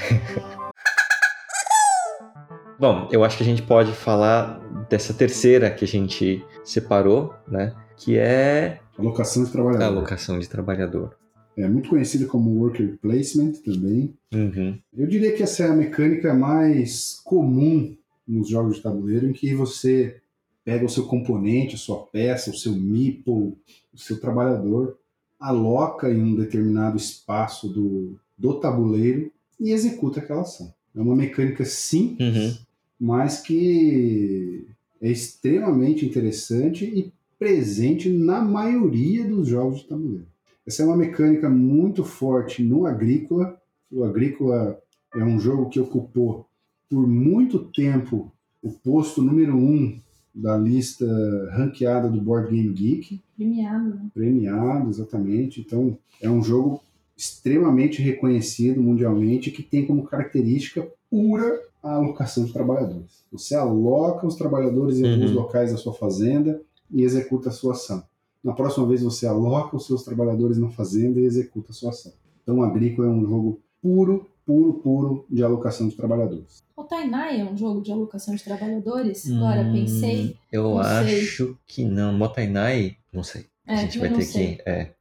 Bom, eu acho que a gente pode falar dessa terceira que a gente separou, né? Que é Alocação de a trabalhador. alocação de trabalhador. É muito conhecida como worker placement também. Uhum. Eu diria que essa é a mecânica mais comum nos jogos de tabuleiro, em que você pega o seu componente, a sua peça, o seu meeple, o seu trabalhador, aloca em um determinado espaço do, do tabuleiro e executa aquela ação. É uma mecânica simples, Uhum. mas que é extremamente interessante e presente na maioria dos jogos de tabuleiro. Essa é uma mecânica muito forte no Agrícola. O Agrícola é um jogo que ocupou por muito tempo o posto número um da lista ranqueada do Board Game Geek Premiado, né? premiado, exatamente. Então, é um jogo extremamente reconhecido mundialmente que tem como característica pura a alocação de trabalhadores. Você aloca os trabalhadores em alguns Uhum. locais da sua fazenda e executa a sua ação. Na próxima vez você aloca os seus trabalhadores na fazenda e executa a sua ação. Então, o Agrícola é um jogo puro, puro, puro de alocação de trabalhadores. O Tainai é um jogo de alocação de trabalhadores? Agora Hum, pensei. Eu não sei. acho que não. Motainai, não sei. É, a gente eu vai ter sei. que. É,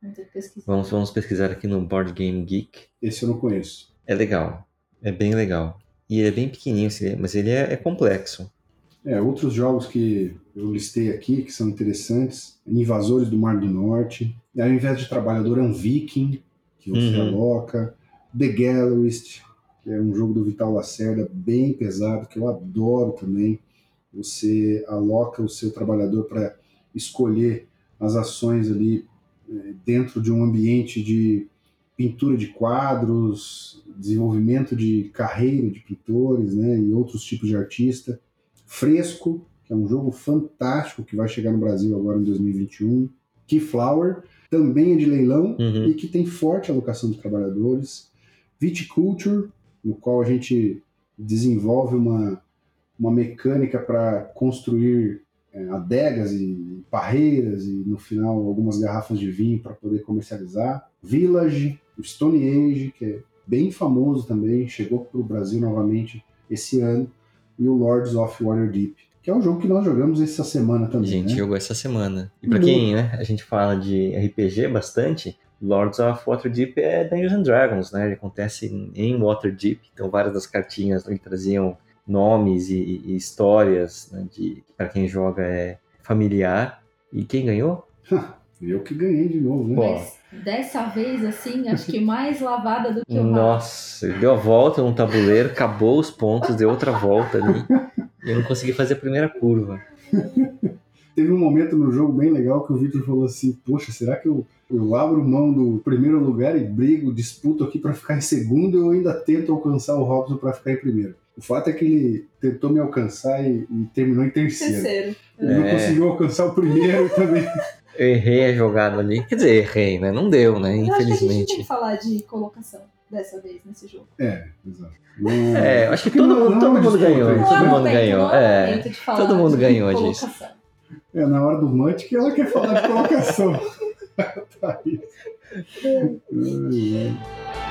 vamos, vamos pesquisar aqui no Board Game Geek. Esse eu não conheço. É legal. É bem legal. E ele é bem pequenininho, assim, mas ele é, é complexo. É, outros jogos que eu listei aqui que são interessantes: Invasores do Mar do Norte. E ao invés de trabalhador, é um Viking, que você Uhum. aloca. The Gallerist, que é um jogo do Vital Lacerda bem pesado, que eu adoro também. Você aloca o seu trabalhador para escolher as ações ali eh, dentro de um ambiente de pintura de quadros, desenvolvimento de carreira de pintores né, e outros tipos de artista. Fresco, que é um jogo fantástico que vai chegar no Brasil agora em 2021. Keyflower, também é de leilão Uhum. e que tem forte alocação de trabalhadores. Viticulture, no qual a gente desenvolve uma, uma mecânica para construir é, adegas e parreiras e no final algumas garrafas de vinho para poder comercializar. Village, o Stone Age, que é bem famoso também, chegou para o Brasil novamente esse ano, e o Lords of Waterdeep, que é um jogo que nós jogamos essa semana A também. gente né? jogou essa semana. E pra Uhum. quem, né, a gente fala de RPG bastante, Lords of Waterdeep é Dungeons and Dragons, né? Ele acontece em, Waterdeep, então várias das cartinhas ali traziam nomes e, e histórias, né, de para quem joga é familiar. E quem ganhou? Eu que ganhei de novo, né? Mas dessa vez, assim, acho que mais lavada do que o. Nossa, ele deu a volta no tabuleiro, acabou os pontos, deu outra volta ali. E eu não consegui fazer a primeira curva. Teve um momento no jogo bem legal que o Victor falou assim: Poxa, será que eu, eu abro mão do primeiro lugar e brigo, disputo aqui para ficar em segundo ou eu ainda tento alcançar o Robson para ficar em primeiro? O fato é que ele tentou me alcançar e, e terminou em terceiro. Terceiro. Ele não É. conseguiu alcançar o primeiro também. Eu errei a jogada ali. Quer dizer, errei, né? Não deu, né? Eu acho que a gente tem Infelizmente. que falar de colocação dessa vez nesse jogo. É, exato. Não- É, acho que todo não- mundo- não todo é mundo ganhou, Não todo é mundo ganhou, não é é. Todo mundo ganhou colocação. É, na hora do Munch que ela quer falar de colocação. Tá aí. Ai, ai.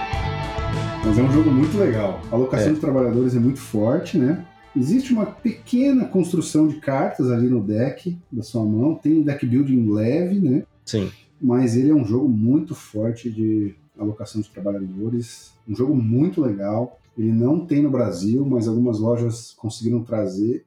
Mas é um jogo muito legal. A alocação É. de trabalhadores é muito forte, né? Existe uma pequena construção de cartas ali no deck da sua mão. Tem um deck building leve, né? Sim. Mas ele é um jogo muito forte de alocação de trabalhadores. Um jogo muito legal. Ele não tem no Brasil, mas algumas lojas conseguiram trazer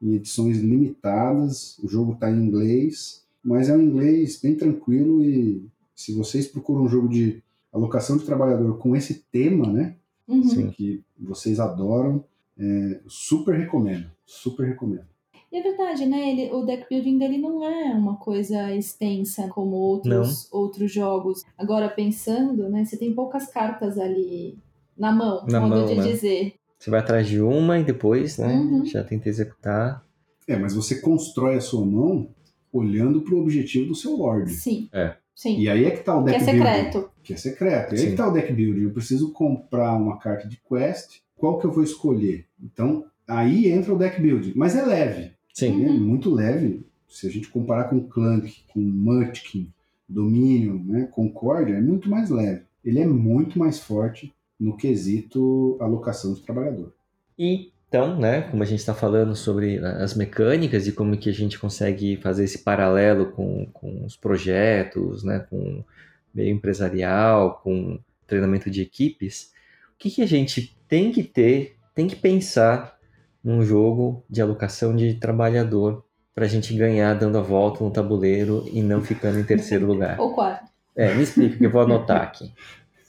em edições limitadas. O jogo está em inglês, mas é um inglês bem tranquilo e se vocês procuram um jogo de alocação de trabalhador com esse tema, né, Uhum. Sim. que vocês adoram, é, super recomendo, super recomendo. E é verdade, né? Ele, o deck building dele não é uma coisa extensa como outros, outros jogos. Agora, pensando, né? Você tem poucas cartas ali na mão, Na modo mão, de né? dizer. Você vai atrás de uma e depois, né? Uhum. Já tenta executar. É, mas você constrói a sua mão olhando para o objetivo do seu Lorde. Sim. É. Sim. E aí é que tá o que deck é building. secreto. que é secreto. E aí Sim. que tá o deck building. Eu preciso comprar uma carta de quest, qual que eu vou escolher? Então, aí entra o deck building. Mas é leve, Sim. é Uhum. muito leve. Se a gente comparar com Clank, com Munchkin, Dominion, né, Concórdia, é muito mais leve. Ele é muito mais forte no quesito alocação de trabalhador. E então, né, como a gente está falando sobre as mecânicas e como que a gente consegue fazer esse paralelo com, com os projetos, né, com o meio empresarial, com treinamento de equipes, o que, que a gente tem que ter, tem que pensar num jogo de alocação de trabalhador para a gente ganhar dando a volta no tabuleiro e não ficando em terceiro lugar? Ou quarto. É, me explica que eu vou anotar aqui.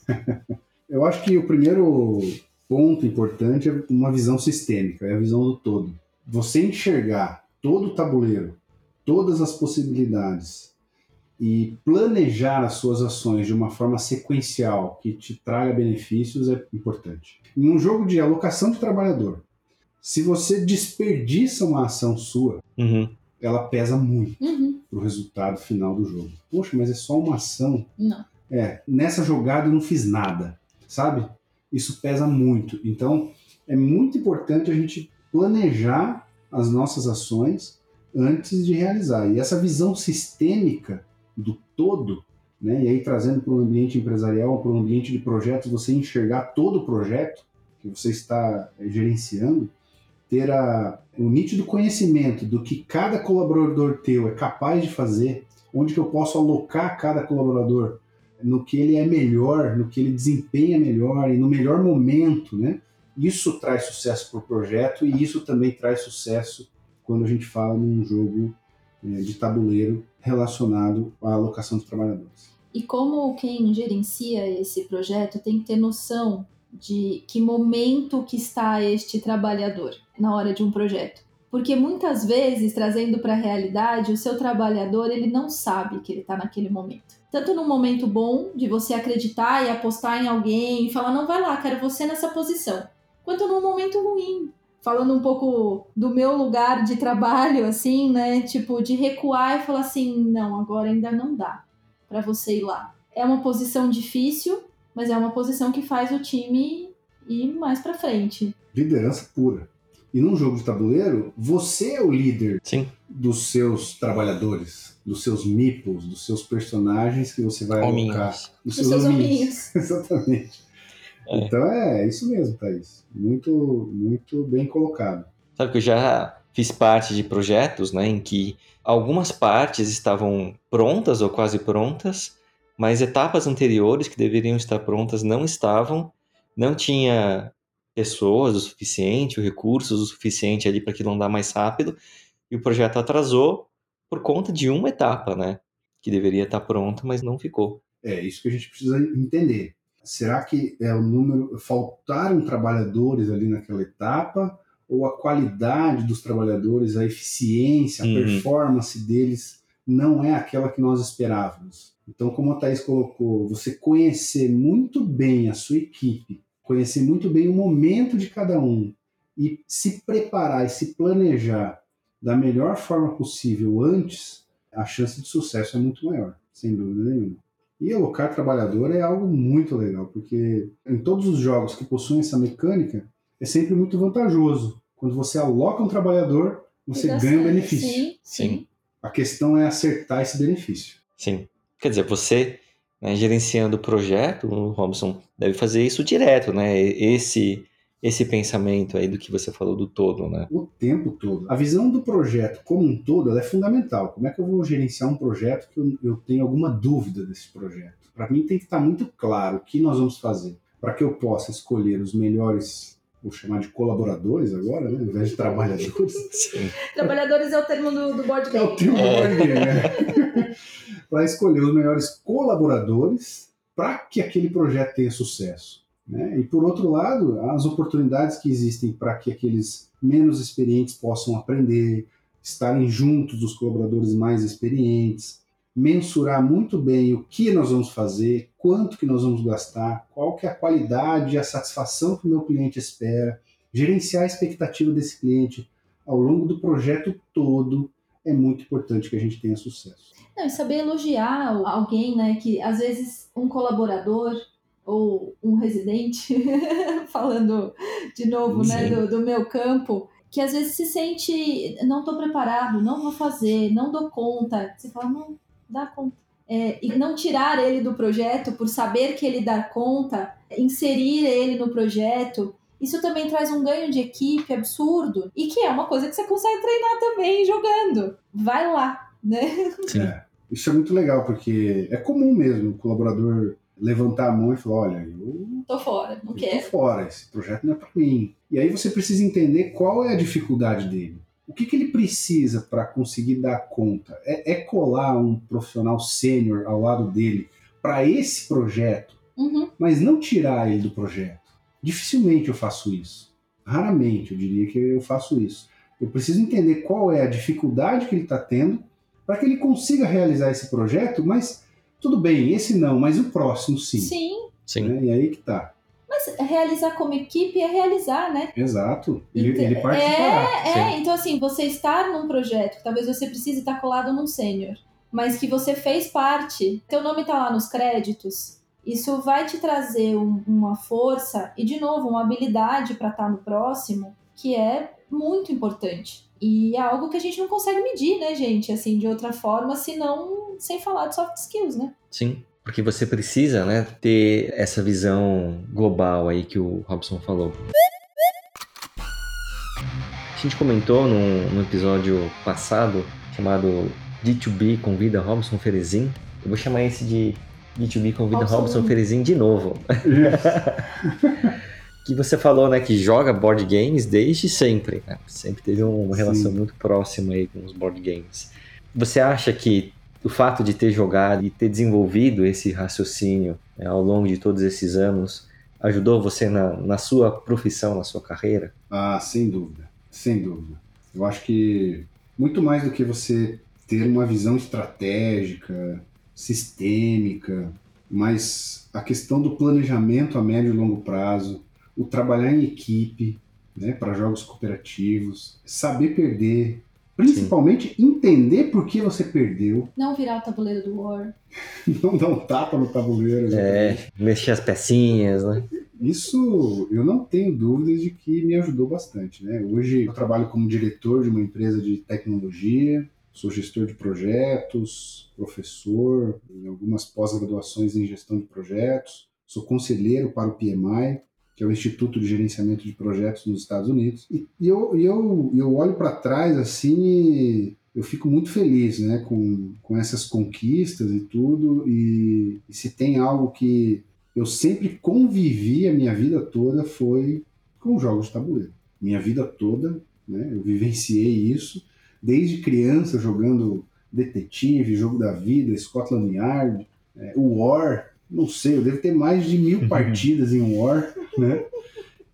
Eu acho que o primeiro ponto importante é uma visão sistêmica, é a visão do todo. Você enxergar todo o tabuleiro, todas as possibilidades e planejar as suas ações de uma forma sequencial que te traga benefícios é importante. Em um jogo de alocação de trabalhador, se você desperdiça uma ação sua, Uhum. ela pesa muito Uhum. pro resultado final do jogo. Poxa, mas é só uma ação. Não. É, nessa jogada eu não fiz nada, sabe? Isso pesa muito. Então, é muito importante a gente planejar as nossas ações antes de realizar. E essa visão sistêmica do todo, né? E aí trazendo para o ambiente empresarial, para o ambiente de projetos, você enxergar todo o projeto que você está eh, gerenciando, ter a, o nítido conhecimento do que cada colaborador teu é capaz de fazer, onde que eu posso alocar cada colaborador no que ele é melhor, no que ele desempenha melhor e no melhor momento, né? Isso traz sucesso para o projeto e isso também traz sucesso quando a gente fala num jogo eh, de tabuleiro relacionado à alocação de trabalhadores. E como quem gerencia esse projeto tem que ter noção de que momento que está este trabalhador na hora de um projeto. Porque muitas vezes, trazendo para a realidade, o seu trabalhador ele não sabe que ele está naquele momento. Tanto num momento bom, de você acreditar e apostar em alguém e falar, não, vai lá, quero você nessa posição. Quanto num momento ruim, falando um pouco do meu lugar de trabalho, assim, né? Tipo, de recuar e falar assim, não, agora ainda não dá para você ir lá. É uma posição difícil, mas é uma posição que faz o time ir mais para frente. Liderança pura. E num jogo de tabuleiro, você é o líder Sim. dos seus trabalhadores, dos seus meeples, dos seus personagens que você vai alocar. Hominhos. Dos Os seus hominhos. Exatamente. É. Então é isso mesmo, Thaís. Muito, muito bem colocado. Sabe que eu já fiz parte de projetos né, em que algumas partes estavam prontas ou quase prontas, mas etapas anteriores que deveriam estar prontas não estavam, não tinha pessoas o suficiente, o recursos o suficiente ali para aquilo andar mais rápido, e o projeto atrasou por conta de uma etapa, né? Que deveria estar pronta, mas não ficou. É isso que a gente precisa entender. Será que é o número. Faltaram trabalhadores ali naquela etapa? Ou a qualidade dos trabalhadores, a eficiência, a Uhum. performance deles não é aquela que nós esperávamos? Então, como a Thaís colocou, você conhecer muito bem a sua equipe, conhecer muito bem o momento de cada um e se preparar e se planejar da melhor forma possível antes, a chance de sucesso é muito maior, sem dúvida nenhuma. E alocar trabalhador é algo muito legal, porque em todos os jogos que possuem essa mecânica, é sempre muito vantajoso. Quando você aloca um trabalhador, você ganha um benefício. Sim, sim. Sim. A questão é acertar esse benefício. Sim. Quer dizer, você, né, gerenciando o projeto, o Robson deve fazer isso direto, né? Esse, esse pensamento aí do que você falou do todo, né? o tempo todo. A visão do projeto como um todo ela é fundamental. Como é que eu vou gerenciar um projeto que eu, eu tenho alguma dúvida desse projeto? Para mim tem que estar muito claro o que nós vamos fazer para que eu possa escolher os melhores, vou chamar de colaboradores agora, né, ao invés de trabalhadores. Trabalhadores é o termo do, do board É o game. termo do board game, né? para escolher os melhores colaboradores para que aquele projeto tenha sucesso. Né? E por outro lado, as oportunidades que existem para que aqueles menos experientes possam aprender, estarem juntos dos colaboradores mais experientes, mensurar muito bem o que nós vamos fazer, quanto que nós vamos gastar, qual que é a qualidade e a satisfação que o meu cliente espera, gerenciar a expectativa desse cliente ao longo do projeto todo é muito importante que a gente tenha sucesso. Não, e saber elogiar alguém, né? Que às vezes um colaborador ou um residente, falando de novo, né, Sim. do, do meu campo, que às vezes se sente, não estou preparado, não vou fazer, não dou conta. Você fala, não, dá conta. É, e não tirar ele do projeto por saber que ele dá conta, inserir ele no projeto, isso também traz um ganho de equipe absurdo e que é uma coisa que você consegue treinar também jogando. Vai lá, né? Sim. É, isso é muito legal, porque é comum mesmo o colaborador levantar a mão e falar, olha, eu Tô fora, não eu tô quero. fora, esse projeto não é para mim. E aí você precisa entender qual é a dificuldade dele. O que, que ele precisa para conseguir dar conta? É, é colar um profissional sênior ao lado dele para esse projeto, Uhum. mas não tirar ele do projeto. Dificilmente eu faço isso. Raramente eu diria que eu faço isso. Eu preciso entender qual é a dificuldade que ele está tendo para que ele consiga realizar esse projeto, mas tudo bem, esse não, mas o próximo sim. Sim, Sim. Né? E aí que tá. mas realizar como equipe é realizar, né? Exato. Ele, Então, ele parte separado. É, é, então assim, você estar num projeto, que talvez você precise estar colado num sênior, mas que você fez parte, teu nome tá lá nos créditos, isso vai te trazer um- uma força e, de novo, uma habilidade para estar no próximo que é muito importante. E é algo que a gente não consegue medir, né, gente? Assim, de outra forma, senão sem falar de soft skills, né? Sim. Porque você precisa, né, ter essa visão global aí que o Robson falou. A gente comentou num, num episódio passado chamado D2B Convida Robson Ferezin. Eu vou chamar esse de D2B Convida Robson. Robson Ferezin de novo. que você falou, né, que joga board games desde sempre, né? Sempre teve uma relação Sim. muito próxima aí com os board games. Você acha que o fato de ter jogado e ter desenvolvido esse raciocínio né, ao longo de todos esses anos ajudou você na, na sua profissão, na sua carreira? Ah, sem dúvida, sem dúvida. Eu acho que muito mais do que você ter uma visão estratégica, sistêmica, mas a questão do planejamento a médio e longo prazo, o trabalhar em equipe, né, para jogos cooperativos, saber perder, principalmente entender por que você perdeu, Não virar o tabuleiro do War. não dar um tapa no tabuleiro. É, mexer as pecinhas, né? Isso eu não tenho dúvidas de que me ajudou bastante. Né? Hoje eu trabalho como diretor de uma empresa de tecnologia, sou gestor de projetos, professor em algumas pós-graduações em gestão de projetos, sou conselheiro para o PMI, que é o Instituto de Gerenciamento de Projetos nos Estados Unidos. E, eu, eu, eu olho para trás assim e eu fico muito feliz né, com, com essas conquistas e tudo. E, e se tem algo que eu sempre convivi a minha vida toda foi com jogos de tabuleiro. Minha vida toda, né, eu vivenciei isso, desde criança jogando Detetive, Jogo da Vida, Scotland Yard, é, War, não sei, eu devo ter mais de mil partidas em War, né?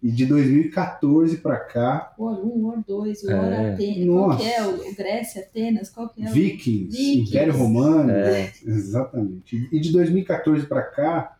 E de 2014 para cá, War 1, War 2, War É. Atenas. Qual que é? O Grécia, Atenas? Qual que é? o- Vikings, Vikings. Império Romano, É. exatamente. E de 2014 para cá,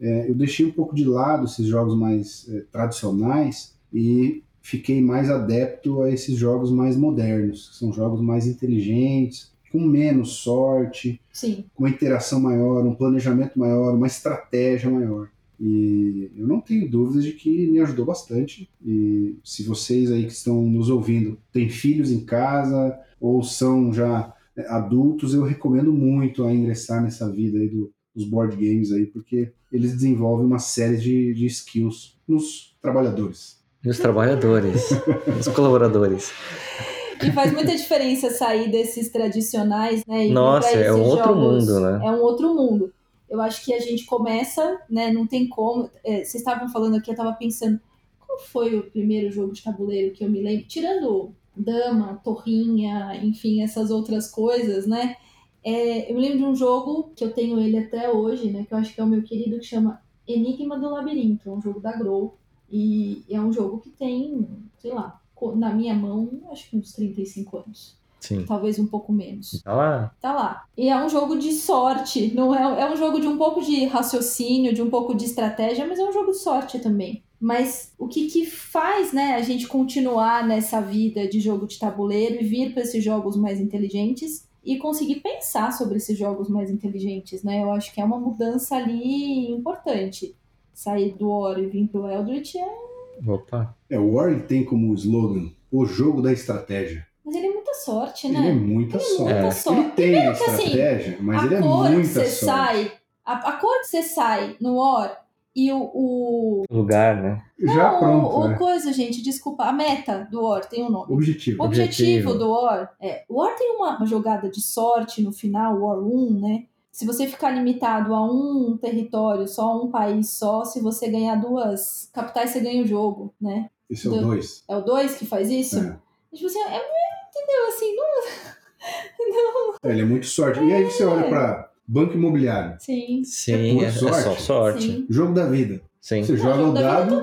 é, eu deixei um pouco de lado esses jogos mais é, tradicionais e fiquei mais adepto a esses jogos mais modernos, que são jogos mais inteligentes, com menos sorte, Sim. com uma interação maior, um planejamento maior, uma estratégia maior. E eu não tenho dúvidas de que me ajudou bastante. E se vocês aí que estão nos ouvindo têm filhos em casa ou são já adultos, eu recomendo muito a ingressar nessa vida aí do- dos board games aí, porque eles desenvolvem uma série de, de skills nos trabalhadores. E os trabalhadores, os colaboradores. E faz muita diferença sair desses tradicionais, né? Nossa, é um outro jogos. mundo, né? É um outro mundo. Eu acho que a gente começa, né? Não tem como. é, vocês estavam falando aqui, eu tava pensando, qual foi o primeiro jogo de tabuleiro que eu me lembro? Tirando dama, torrinha, enfim, essas outras coisas, né? É, eu me lembro de um jogo que eu tenho ele até hoje, né? Que eu acho que é o meu querido, que chama Enigma do Labirinto, é um jogo da Grow. E é um jogo que tem, sei lá, na minha mão, acho que uns 35 anos. Sim. Talvez um pouco menos. Tá lá. Tá lá. E é um jogo de sorte, não é, é um jogo de um pouco de raciocínio, de um pouco de estratégia, mas é um jogo de sorte também. Mas o que, que faz, né, a gente continuar nessa vida de jogo de tabuleiro e vir para esses jogos mais inteligentes e conseguir pensar sobre esses jogos mais inteligentes, né? Eu acho que é uma mudança ali importante. Sair do War e vir pro Eldritch é... Opa. É, o War ele tem como slogan o jogo da estratégia. Mas ele é muita sorte, né? Ele é muita Ele é sorte. muita É. sorte. Ele tem a que, assim, estratégia, mas a ele é cor que muita você sorte. sai, a, a cor que você sai no War e o, o Lugar, né? Já não, pronto, o, né? coisa, gente, desculpa, a meta do War tem um nome. Objetivo. O objetivo Objetivo. do War é, o War tem uma jogada de sorte no final, War 1, né? Se você ficar limitado a um território, só um país só, se você ganhar duas capitais, você ganha o jogo, né? Esse é o Do- 2. É o 2 que faz isso? É. Tipo assim, é, entendeu? Assim, não... É, ele é muito sorte. E aí você olha para banco imobiliário, Sim, Sim, é, é sorte. só sorte. sim. jogo da vida. Sim. Você Não, joga jogo o dado,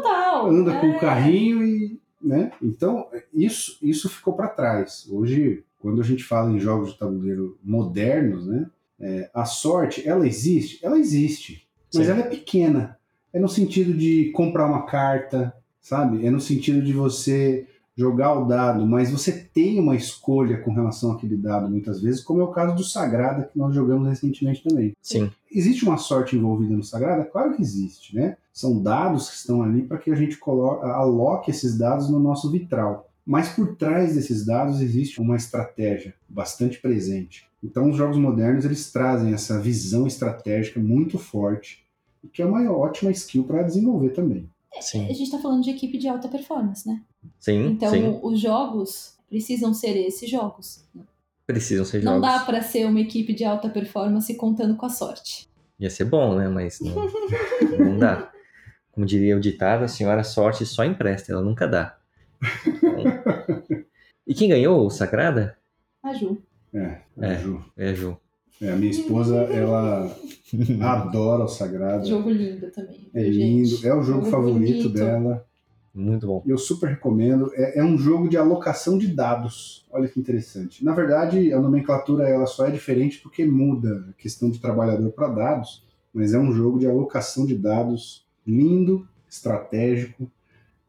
anda com É. o carrinho e. Né? Então, isso, isso ficou para trás. Hoje, quando a gente fala em jogos de tabuleiro modernos, né? É, a sorte, ela existe? Ela existe. Mas Sim. ela é pequena. É no sentido de comprar uma carta, sabe? É no sentido de você jogar o dado, mas você tem uma escolha com relação àquele dado muitas vezes, como é o caso do Sagrada que nós jogamos recentemente também. Sim. Existe uma sorte envolvida no Sagrada? Claro que existe, né? São dados que estão ali para que a gente coloque, aloque esses dados no nosso vitral. Mas por trás desses dados existe uma estratégia bastante presente. Então, os jogos modernos eles trazem essa visão estratégica muito forte, e que é uma ótima skill para desenvolver também. A Sim. gente tá falando de equipe de alta performance, né? Sim. Então, sim. os jogos precisam ser esses jogos. Precisam ser Não jogos. dá pra ser uma equipe de alta performance contando com a sorte. Ia ser bom, né? Mas não, não dá. Como diria o ditado, a senhora sorte só empresta, ela nunca dá. E quem ganhou o Sagrada? A Ju. É, É. Ju. É a Ju. É, a minha esposa, ela adora o Sagrado. Jogo lindo também. É lindo, gente? é o jogo Jogo favorito bonito. dela. Muito bom. Eu super recomendo. É, é um jogo de alocação de dados. Olha que interessante. Na verdade, a nomenclatura ela só é diferente porque muda a questão de trabalhador para dados, mas é um jogo de alocação de dados lindo, estratégico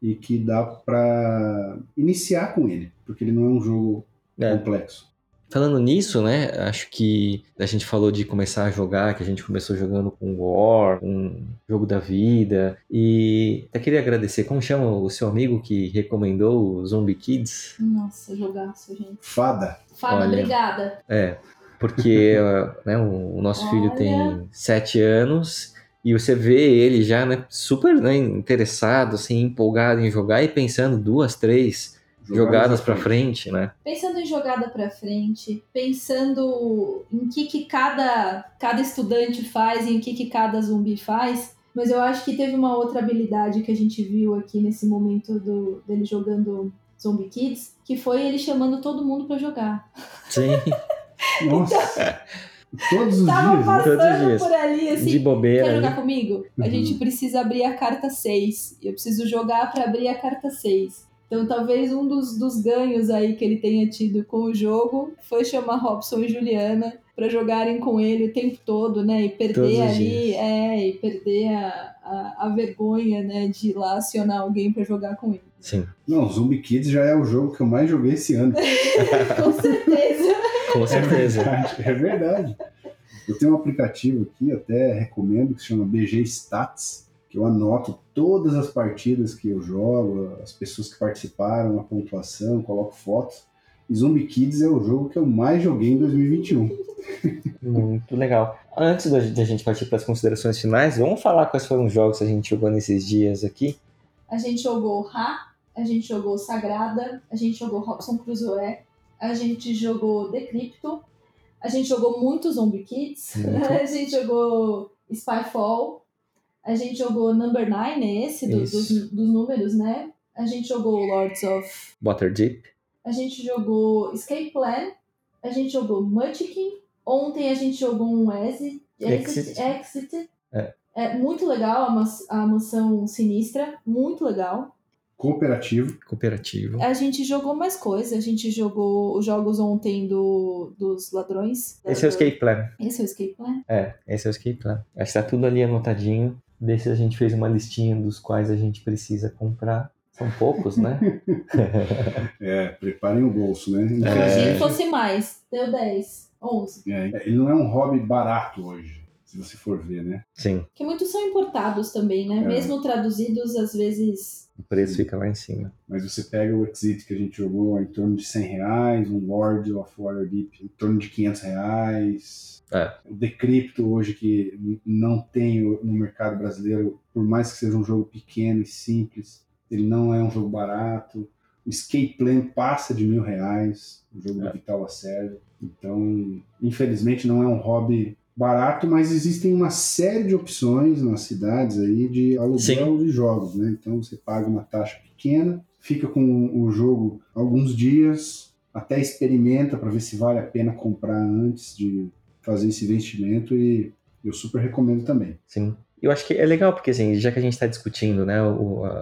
e que dá para iniciar com ele, porque ele não é um jogo É. complexo. Falando nisso, né? Acho que a gente falou de começar a jogar, que a gente começou jogando com War, com Jogo da Vida. E até queria agradecer. Como chama o seu amigo que recomendou o Zombie Kids? Nossa, jogaço, gente. Fada. Fala, Olha. obrigada. É, porque né, o, o nosso filho Olha. tem sete anos e você vê ele já né, super né, interessado, assim, empolgado em jogar e pensando duas, três jogadas pra frente, né? Pensando em jogada pra frente, pensando em que, que cada, cada estudante faz e em que, que cada zumbi faz, mas eu acho que teve uma outra habilidade que a gente viu aqui nesse momento do, dele jogando Zombie Kids, que foi ele chamando todo mundo pra jogar. Sim, Nossa. Todos os Tava dias. né? Todos os passando dias. por ali, assim, de bobeira. Quer né? jogar comigo? A Uhum. gente precisa abrir a carta 6. Eu preciso jogar pra abrir a carta 6. Então, talvez um dos, dos ganhos aí que ele tenha tido com o jogo foi chamar Robson e Juliana pra jogarem com ele o tempo todo, né? E perder ali, é, e perder a, a, a vergonha, né? De ir lá acionar alguém pra jogar com ele. Sim, Não, Zumbi Kids já é o jogo que eu mais joguei esse ano. com certeza. Com certeza. É verdade, é verdade. Eu tenho um aplicativo aqui, até recomendo, que se chama BG Stats, que eu anoto todas as partidas que eu jogo, as pessoas que participaram, a pontuação, coloco fotos. E Zombie Kids é o jogo que eu mais joguei em 2021. Muito legal. Antes da gente partir para as considerações finais, vamos falar quais foram os jogos que a gente jogou nesses dias aqui. A gente jogou Ra, a gente jogou Sagrada, a gente jogou Robson Crusoe, a gente jogou Decrypto, a gente jogou muito Zombie Kids, Muito. a gente jogou Spyfall, a gente jogou Number Nine, é esse do- dos, dos números, né? A gente jogou Lords of. Waterdeep. A gente jogou Escape Plan, a gente jogou Munchkin. Ontem a gente jogou um Exit. Exit. Exit. É. É muito legal a, a mansão sinistra, muito legal. Cooperativo. Cooperativo. A gente jogou mais coisa, a gente jogou os jogos ontem do, dos ladrões. Esse é o Escape Plan. Esse é o Escape Plan. É, esse é o Escape Plan. Acho que tá tudo ali anotadinho. Desse a gente fez uma listinha dos quais a gente precisa comprar. São poucos, né? É, preparem o bolso, né? Eu achei É. que fosse mais, deu 10, 11. É, ele não é um hobby barato hoje, se você for ver, né? Sim, Que muitos são importados também, né? É. Mesmo traduzidos, às vezes. o preço fica lá em cima. Mas você pega o Exit que a gente jogou em torno de 100 reais, um Lord of Waterdeep em torno de 500 reais. É. O Decrypto hoje que não tem no mercado brasileiro, por mais que seja um jogo pequeno e simples, ele não é um jogo barato. O Escape Plan passa de mil reais, o jogo É. do Vital Lacerda. Então, infelizmente não é um hobby barato, mas existem uma série de opções nas cidades aí de aluguel Sim. de jogos, né? Então você paga uma taxa pequena, fica com o jogo alguns dias, até experimenta para ver se vale a pena comprar antes de fazer esse investimento e eu super recomendo também. Sim. Eu acho que é legal, porque assim, já que a gente está discutindo né,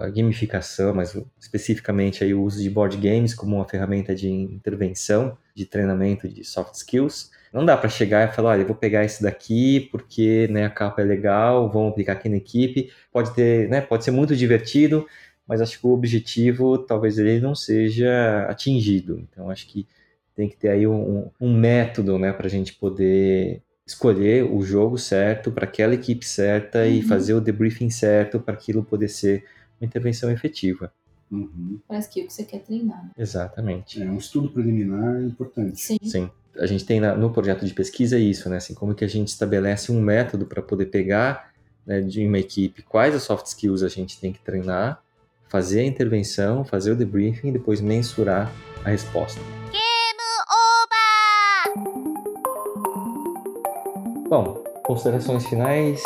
a gamificação, mas especificamente aí o uso de board games como uma ferramenta de intervenção, de treinamento de soft skills, não dá para chegar e falar, olha, eu vou pegar esse daqui porque né, a capa é legal, vamos aplicar aqui na equipe. Pode ter, né, pode ser muito divertido, mas acho que o objetivo talvez ele não seja atingido. Então acho que tem que ter aí um, um método né, para a gente poder escolher o jogo certo para aquela equipe certa uhum. e fazer o debriefing certo para aquilo poder ser uma intervenção efetiva. Uhum. Parece que é o que você quer treinar. Exatamente. É um estudo preliminar importante. Sim. Sim. A gente tem no projeto de pesquisa isso, né? Assim, como que a gente estabelece um método para poder pegar né, de uma equipe quais as soft skills a gente tem que treinar, fazer a intervenção, fazer o debriefing e depois mensurar a resposta. Bom, considerações finais,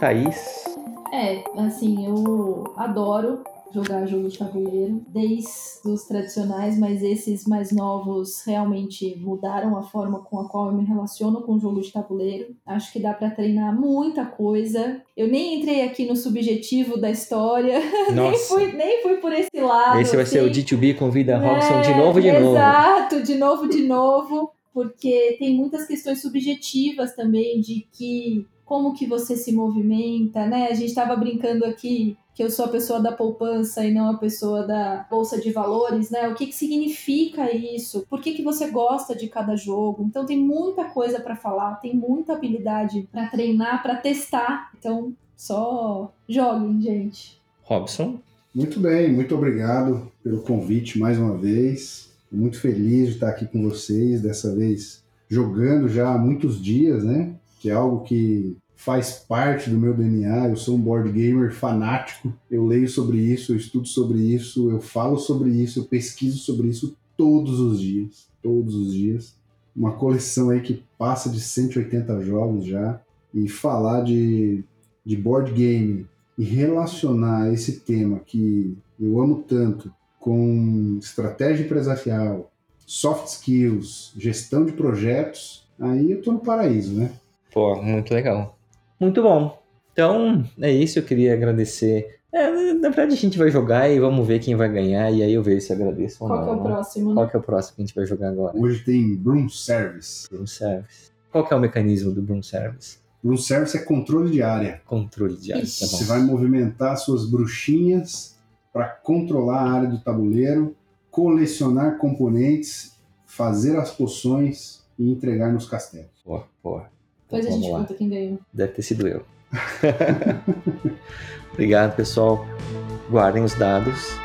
Thaís? É, assim, eu adoro jogar jogo de tabuleiro, desde os tradicionais, mas esses mais novos realmente mudaram a forma com a qual eu me relaciono com o jogo de tabuleiro. Acho que dá para treinar muita coisa. Eu nem entrei aqui no subjetivo da história, nem, fui, nem fui por esse lado. Esse vai assim. ser o D2B convida a Robson é, de novo, de novo. Exato, de novo, de novo porque tem muitas questões subjetivas também de que como que você se movimenta, né? A gente estava brincando aqui que eu sou a pessoa da poupança e não a pessoa da bolsa de valores, né? O que, que significa isso? Por que, que você gosta de cada jogo? Então tem muita coisa para falar, tem muita habilidade para treinar, para testar. Então só joguem, gente. Robson. Muito bem, muito obrigado pelo convite mais uma vez muito feliz de estar aqui com vocês, dessa vez jogando já há muitos dias, né? Que é algo que faz parte do meu DNA. Eu sou um board gamer fanático. Eu leio sobre isso, eu estudo sobre isso, eu falo sobre isso, eu pesquiso sobre isso todos os dias. Todos os dias. Uma coleção aí que passa de 180 jogos já. E falar de, de board game e relacionar esse tema que eu amo tanto com estratégia empresarial, soft skills, gestão de projetos, aí eu tô no paraíso, né? Pô, muito legal. Muito bom. Então, é isso. Eu queria agradecer. É, na verdade, a gente vai jogar e vamos ver quem vai ganhar. E aí eu vejo se agradeço ou Qual não. Qual é o né? próximo? Qual que é o próximo que a gente vai jogar agora? Hoje tem Broom Service. Broom Service. Qual que é o mecanismo do Broom Service? Broom Service é controle de área. Controle de área, tá bom. Você vai movimentar suas bruxinhas para controlar a área do tabuleiro, colecionar componentes, fazer as poções e entregar nos castelos. Porra, porra. Depois a gente lá. conta quem ganhou. Deve ter sido eu. Obrigado, pessoal. Guardem os dados